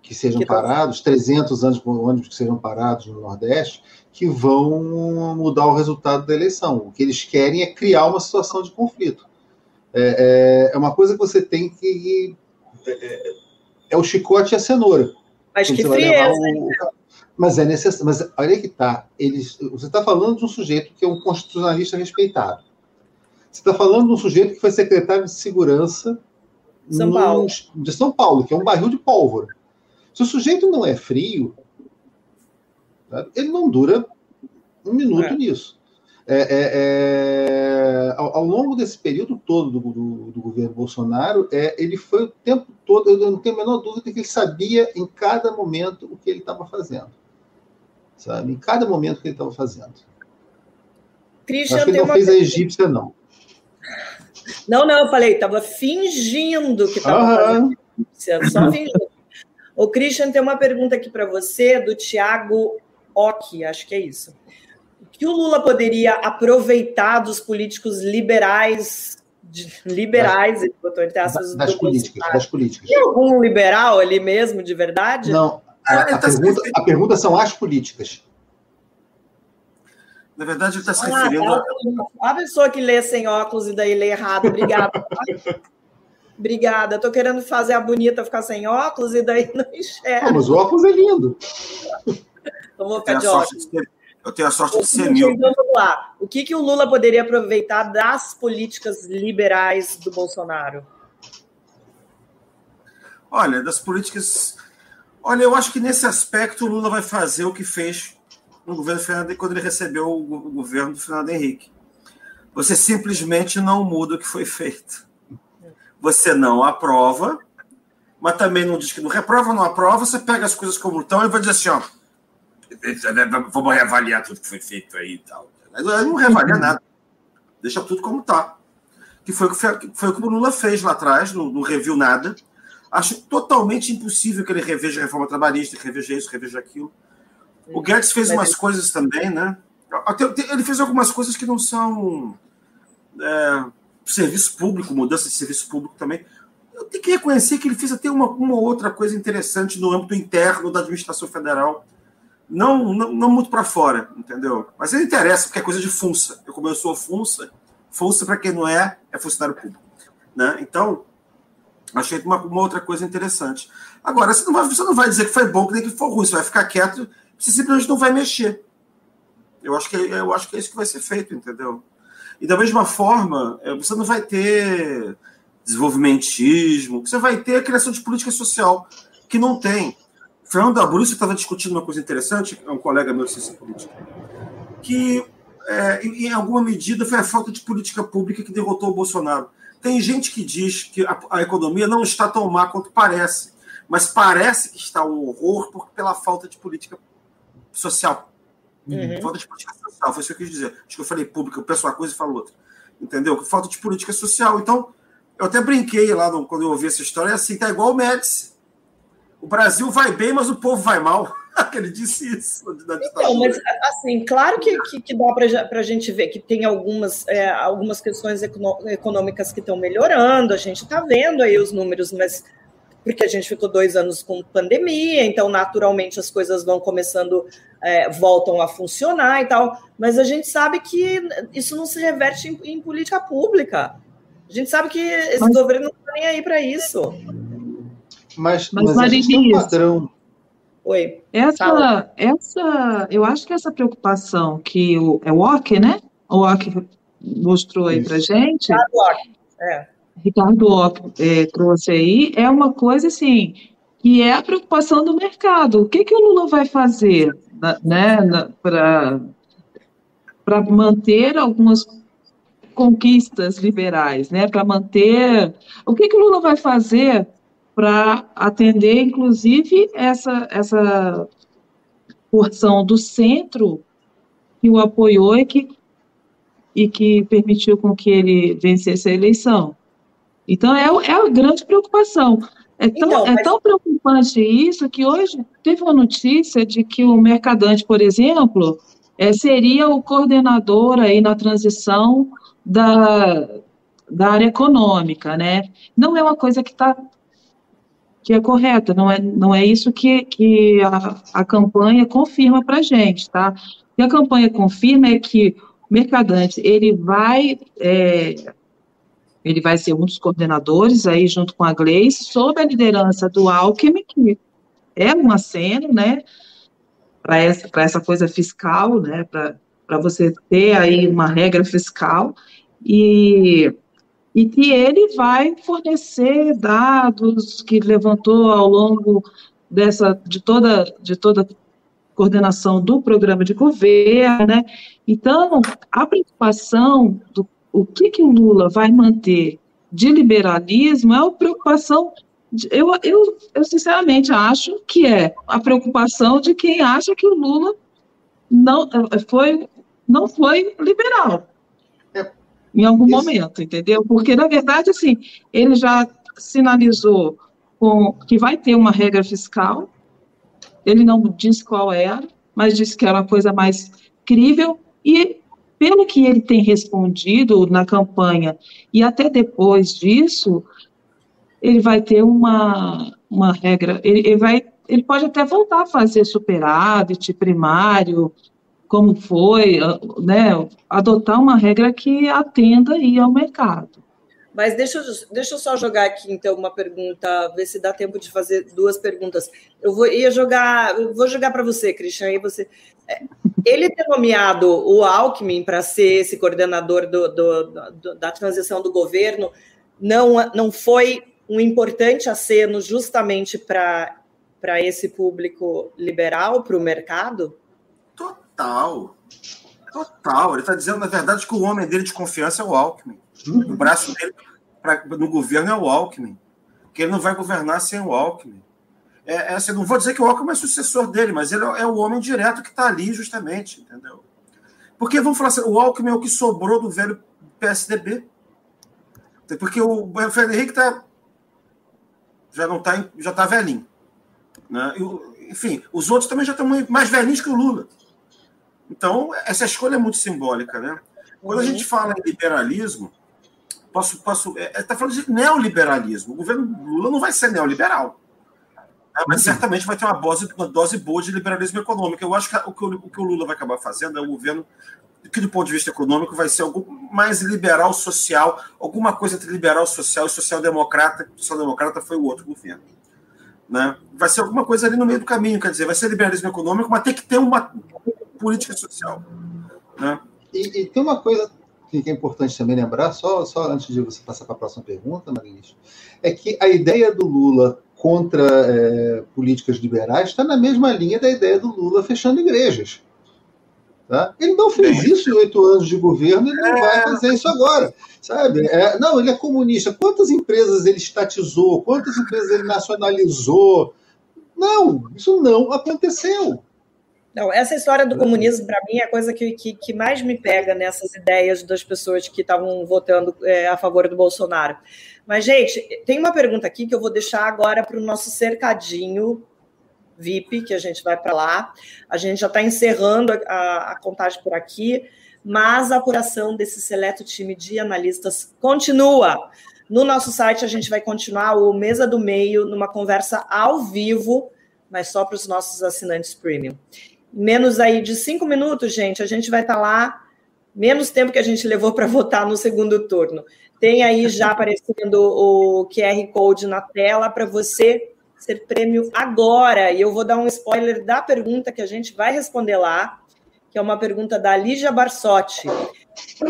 que sejam que parados, 300 ônibus que sejam parados no Nordeste, que vão mudar o resultado da eleição. O que eles querem é criar uma situação de conflito. É, é, é uma coisa que você tem que. É, é o chicote e a cenoura. Mas que frieza. O... Mas é necessário. Mas olha que tá. Eles, você está falando de um sujeito que é um constitucionalista respeitado. Você está falando de um sujeito que foi secretário de segurança São no, Paulo. de São Paulo, que é um barril de pólvora. Se o sujeito não é frio, ele não dura um minuto é. nisso. É, é, é, ao, ao, longo desse período todo do, do, do governo Bolsonaro, é, ele foi o tempo todo, eu não tenho a menor dúvida que ele sabia em cada momento o que ele estava fazendo. Sabe? Em cada momento que ele estava fazendo. Christian Acho que ele não fez a egípcia, não. Não, não, eu falei, estava fingindo que estava fazendo egípcia, só fingindo. O Christian tem uma pergunta aqui para você, do Tiago OC, acho que é isso. O que o Lula poderia aproveitar dos políticos liberais de, liberais, ele botou entre aspas, das políticas, das políticas. Tem algum liberal ali mesmo, de verdade? Não, a, a, tá pergunta, a pergunta são as políticas. Na verdade, ele está se ah, referindo. Tá. A... a pessoa que lê sem óculos e daí lê errado. Obrigada. Obrigada. Estou querendo fazer a bonita ficar sem óculos e daí não enxerga. Ah, mas o óculos é lindo. Então vou ficar de óculos. Eu tenho a sorte de ser mil. Então, vamos lá. O que, que o Lula poderia aproveitar das políticas liberais do Bolsonaro? Olha, das políticas. Olha, eu acho que nesse aspecto o Lula vai fazer o que fez no governo Fernando quando ele recebeu o governo do Fernando Henrique. Você simplesmente não muda o que foi feito. Você não aprova, mas também não diz que não reprova, não aprova, você pega as coisas como estão e vai dizer assim, ó, vamos reavaliar tudo que foi feito aí e tal. Não reavalia nada. Deixa tudo como está. Que foi, foi o que o Lula fez lá atrás, não, não reviu nada. Acho totalmente impossível que ele reveja a reforma trabalhista, reveja isso, reveja aquilo. O Guedes fez umas coisas também, né? Ele fez algumas coisas que não são é, serviço público, mudança de serviço público também. Eu tenho que reconhecer que ele fez até uma, uma outra coisa interessante no âmbito interno da administração federal não, não, não muito para fora, entendeu? Mas ele interessa, porque é coisa de funça. Eu, como eu sou funça, funça, para quem não é, é funcionário público. Né? Então, achei uma, uma, outra coisa interessante. Agora, você não, vai, você não vai dizer que foi bom, que nem que foi ruim, você vai ficar quieto, você simplesmente não vai mexer. Eu acho que, eu acho que é isso que vai ser feito, entendeu? E da mesma forma, é, você não vai ter desenvolvimentismo, você vai ter a criação de política social, que não tem. Fernando Abruzzo estava discutindo uma coisa interessante, é um colega meu de ciência política, que é, em alguma medida foi a falta de política pública que derrotou o Bolsonaro. Tem gente que diz que a, a economia não está tão má quanto parece, mas parece que está um horror por, pela falta de política social. Uhum. Falta de política social, foi isso que eu quis dizer. Acho que eu falei pública, eu penso uma coisa e falo outra. Entendeu? Falta de política social. Então, eu até brinquei lá no, quando eu ouvi essa história, é assim, tá igual o Médici o Brasil vai bem, mas o povo vai mal. Ele disse isso na Então, mas assim, claro que, que, que dá para a gente ver que tem algumas, é, algumas questões econômicas que estão melhorando, a gente está vendo aí os números, mas porque a gente ficou dois anos com pandemia, então naturalmente as coisas vão começando, é, voltam a funcionar e tal, mas a gente sabe que isso não se reverte em, em política pública. A gente sabe que esse mas... governo não está nem aí para isso. Mas, mas, mas existe um padrão. Oi. Essa, essa, eu acho que essa preocupação que o, é o Walker, né? O Walker mostrou aí para gente. Ricardo Walker, é. Ricardo Walker é, trouxe aí, é uma coisa assim, que é a preocupação do mercado. O que, que o Lula vai fazer né, para manter algumas conquistas liberais, né? Para manter. O que, que o Lula vai fazer para atender, inclusive, essa, essa porção do centro que o apoiou e que, e que permitiu com que ele vencesse a eleição. Então, é, é a grande preocupação. É tão, então, é mas... é tão preocupante isso que hoje teve uma notícia de que o Mercadante, por exemplo, é, seria o coordenador aí na transição da, da área econômica, né? Não é uma coisa que está que é correta, não é, não é isso que, que a, a campanha confirma para a gente, tá? O que a campanha confirma é que o Mercadante, ele vai, é, ele vai ser um dos coordenadores aí junto com a Gleice, sob a liderança do Alckmin, que é um aceno, né, para essa, essa coisa fiscal, né, para você ter aí uma regra fiscal, e e que ele vai fornecer dados que levantou ao longo dessa de toda de toda coordenação do programa de governo, né? Então, a preocupação do o que que o Lula vai manter de liberalismo é a preocupação eu, eu, eu sinceramente acho que é a preocupação de quem acha que o Lula não foi não foi liberal em algum Isso. momento, entendeu? Porque, na verdade, assim, ele já sinalizou com, que vai ter uma regra fiscal, ele não disse qual era, mas disse que era uma coisa mais crível e pelo que ele tem respondido na campanha e até depois disso, ele vai ter uma, uma regra, ele, ele vai, ele pode até voltar a fazer superávit primário, como foi, né, adotar uma regra que atenda aí ao mercado. Mas deixa eu, deixa eu só jogar aqui, então, uma pergunta, ver se dá tempo de fazer duas perguntas. Eu vou ia jogar, vou jogar para você, Christian, aí você. É, ele ter nomeado o Alckmin para ser esse coordenador do, do, do, da transição do governo não, não foi um importante aceno justamente para esse público liberal, para o mercado? Total. Total. Ele está dizendo, na verdade, que o homem dele de confiança é o Alckmin. O braço dele pra, no governo é o Alckmin. Que ele não vai governar sem o Alckmin. É, é, assim, não vou dizer que o Alckmin é sucessor dele, mas ele é, é o homem direto que está ali, justamente, entendeu? Porque, vamos falar assim, o Alckmin é o que sobrou do velho PSDB. Porque o Fernando Henrique tá, já não está já está velhinho. Né? E, enfim, os outros também já estão mais velhinhos que o Lula. Então, essa escolha é muito simbólica. Né? Quando a uhum. gente fala em liberalismo, posso, posso, está é, é, falando de neoliberalismo. O governo Lula não vai ser neoliberal. Né? Mas uhum. certamente vai ter uma dose, uma dose boa de liberalismo econômico. Eu acho que o que o, o que o Lula vai acabar fazendo é um governo que, do ponto de vista econômico, vai ser algo mais liberal social, alguma coisa entre liberal social e social-democrata. Social-democrata foi o outro governo. Né? Vai ser alguma coisa ali no meio do caminho, quer dizer, vai ser liberalismo econômico, mas tem que ter uma política social. Né? E, e tem uma coisa que é importante também lembrar, só, só antes de você passar para a próxima pergunta, Marisa, é que a ideia do Lula contra é, políticas liberais está na mesma linha da ideia do Lula fechando igrejas. Tá? Ele não fez isso em oito anos de governo, ele não vai fazer isso agora. Sabe? É, não, ele é comunista. Quantas empresas ele estatizou? Quantas empresas ele nacionalizou? Não, isso não aconteceu. Não, essa história do comunismo, para mim, é a coisa que, que, que, mais me pega nessas ideias das pessoas que estavam votando é, a favor do Bolsonaro. Mas, gente, tem uma pergunta aqui que eu vou deixar agora para o nosso cercadinho VIP, que a gente vai para lá. A gente já está encerrando a, a, contagem por aqui, mas a apuração desse seleto time de analistas continua. No nosso site, a gente vai continuar o Mesa do Meio numa conversa ao vivo, mas só para os nossos assinantes premium menos aí de cinco minutos, gente, a gente vai estar tá lá, menos tempo que a gente levou para votar no segundo turno. Tem aí já aparecendo o QR Code na tela para você ser prêmio agora. E eu vou dar um spoiler da pergunta que a gente vai responder lá, que é uma pergunta da Lígia Barsotti.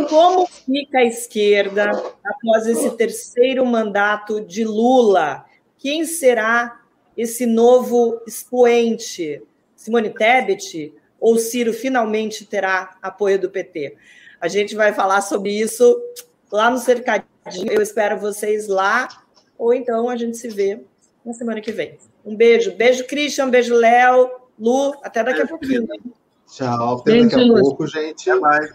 Como fica a esquerda após esse terceiro mandato de Lula? Quem será esse novo expoente? Simone Tebet ou Ciro finalmente terá apoio do PT? A gente vai falar sobre isso lá no Cercadinho. Eu espero vocês lá, ou então a gente se vê na semana que vem. Um beijo. Beijo, Christian. Beijo, Léo. Lu, até daqui a pouquinho. Tchau, até daqui a pouco, gente. Até mais.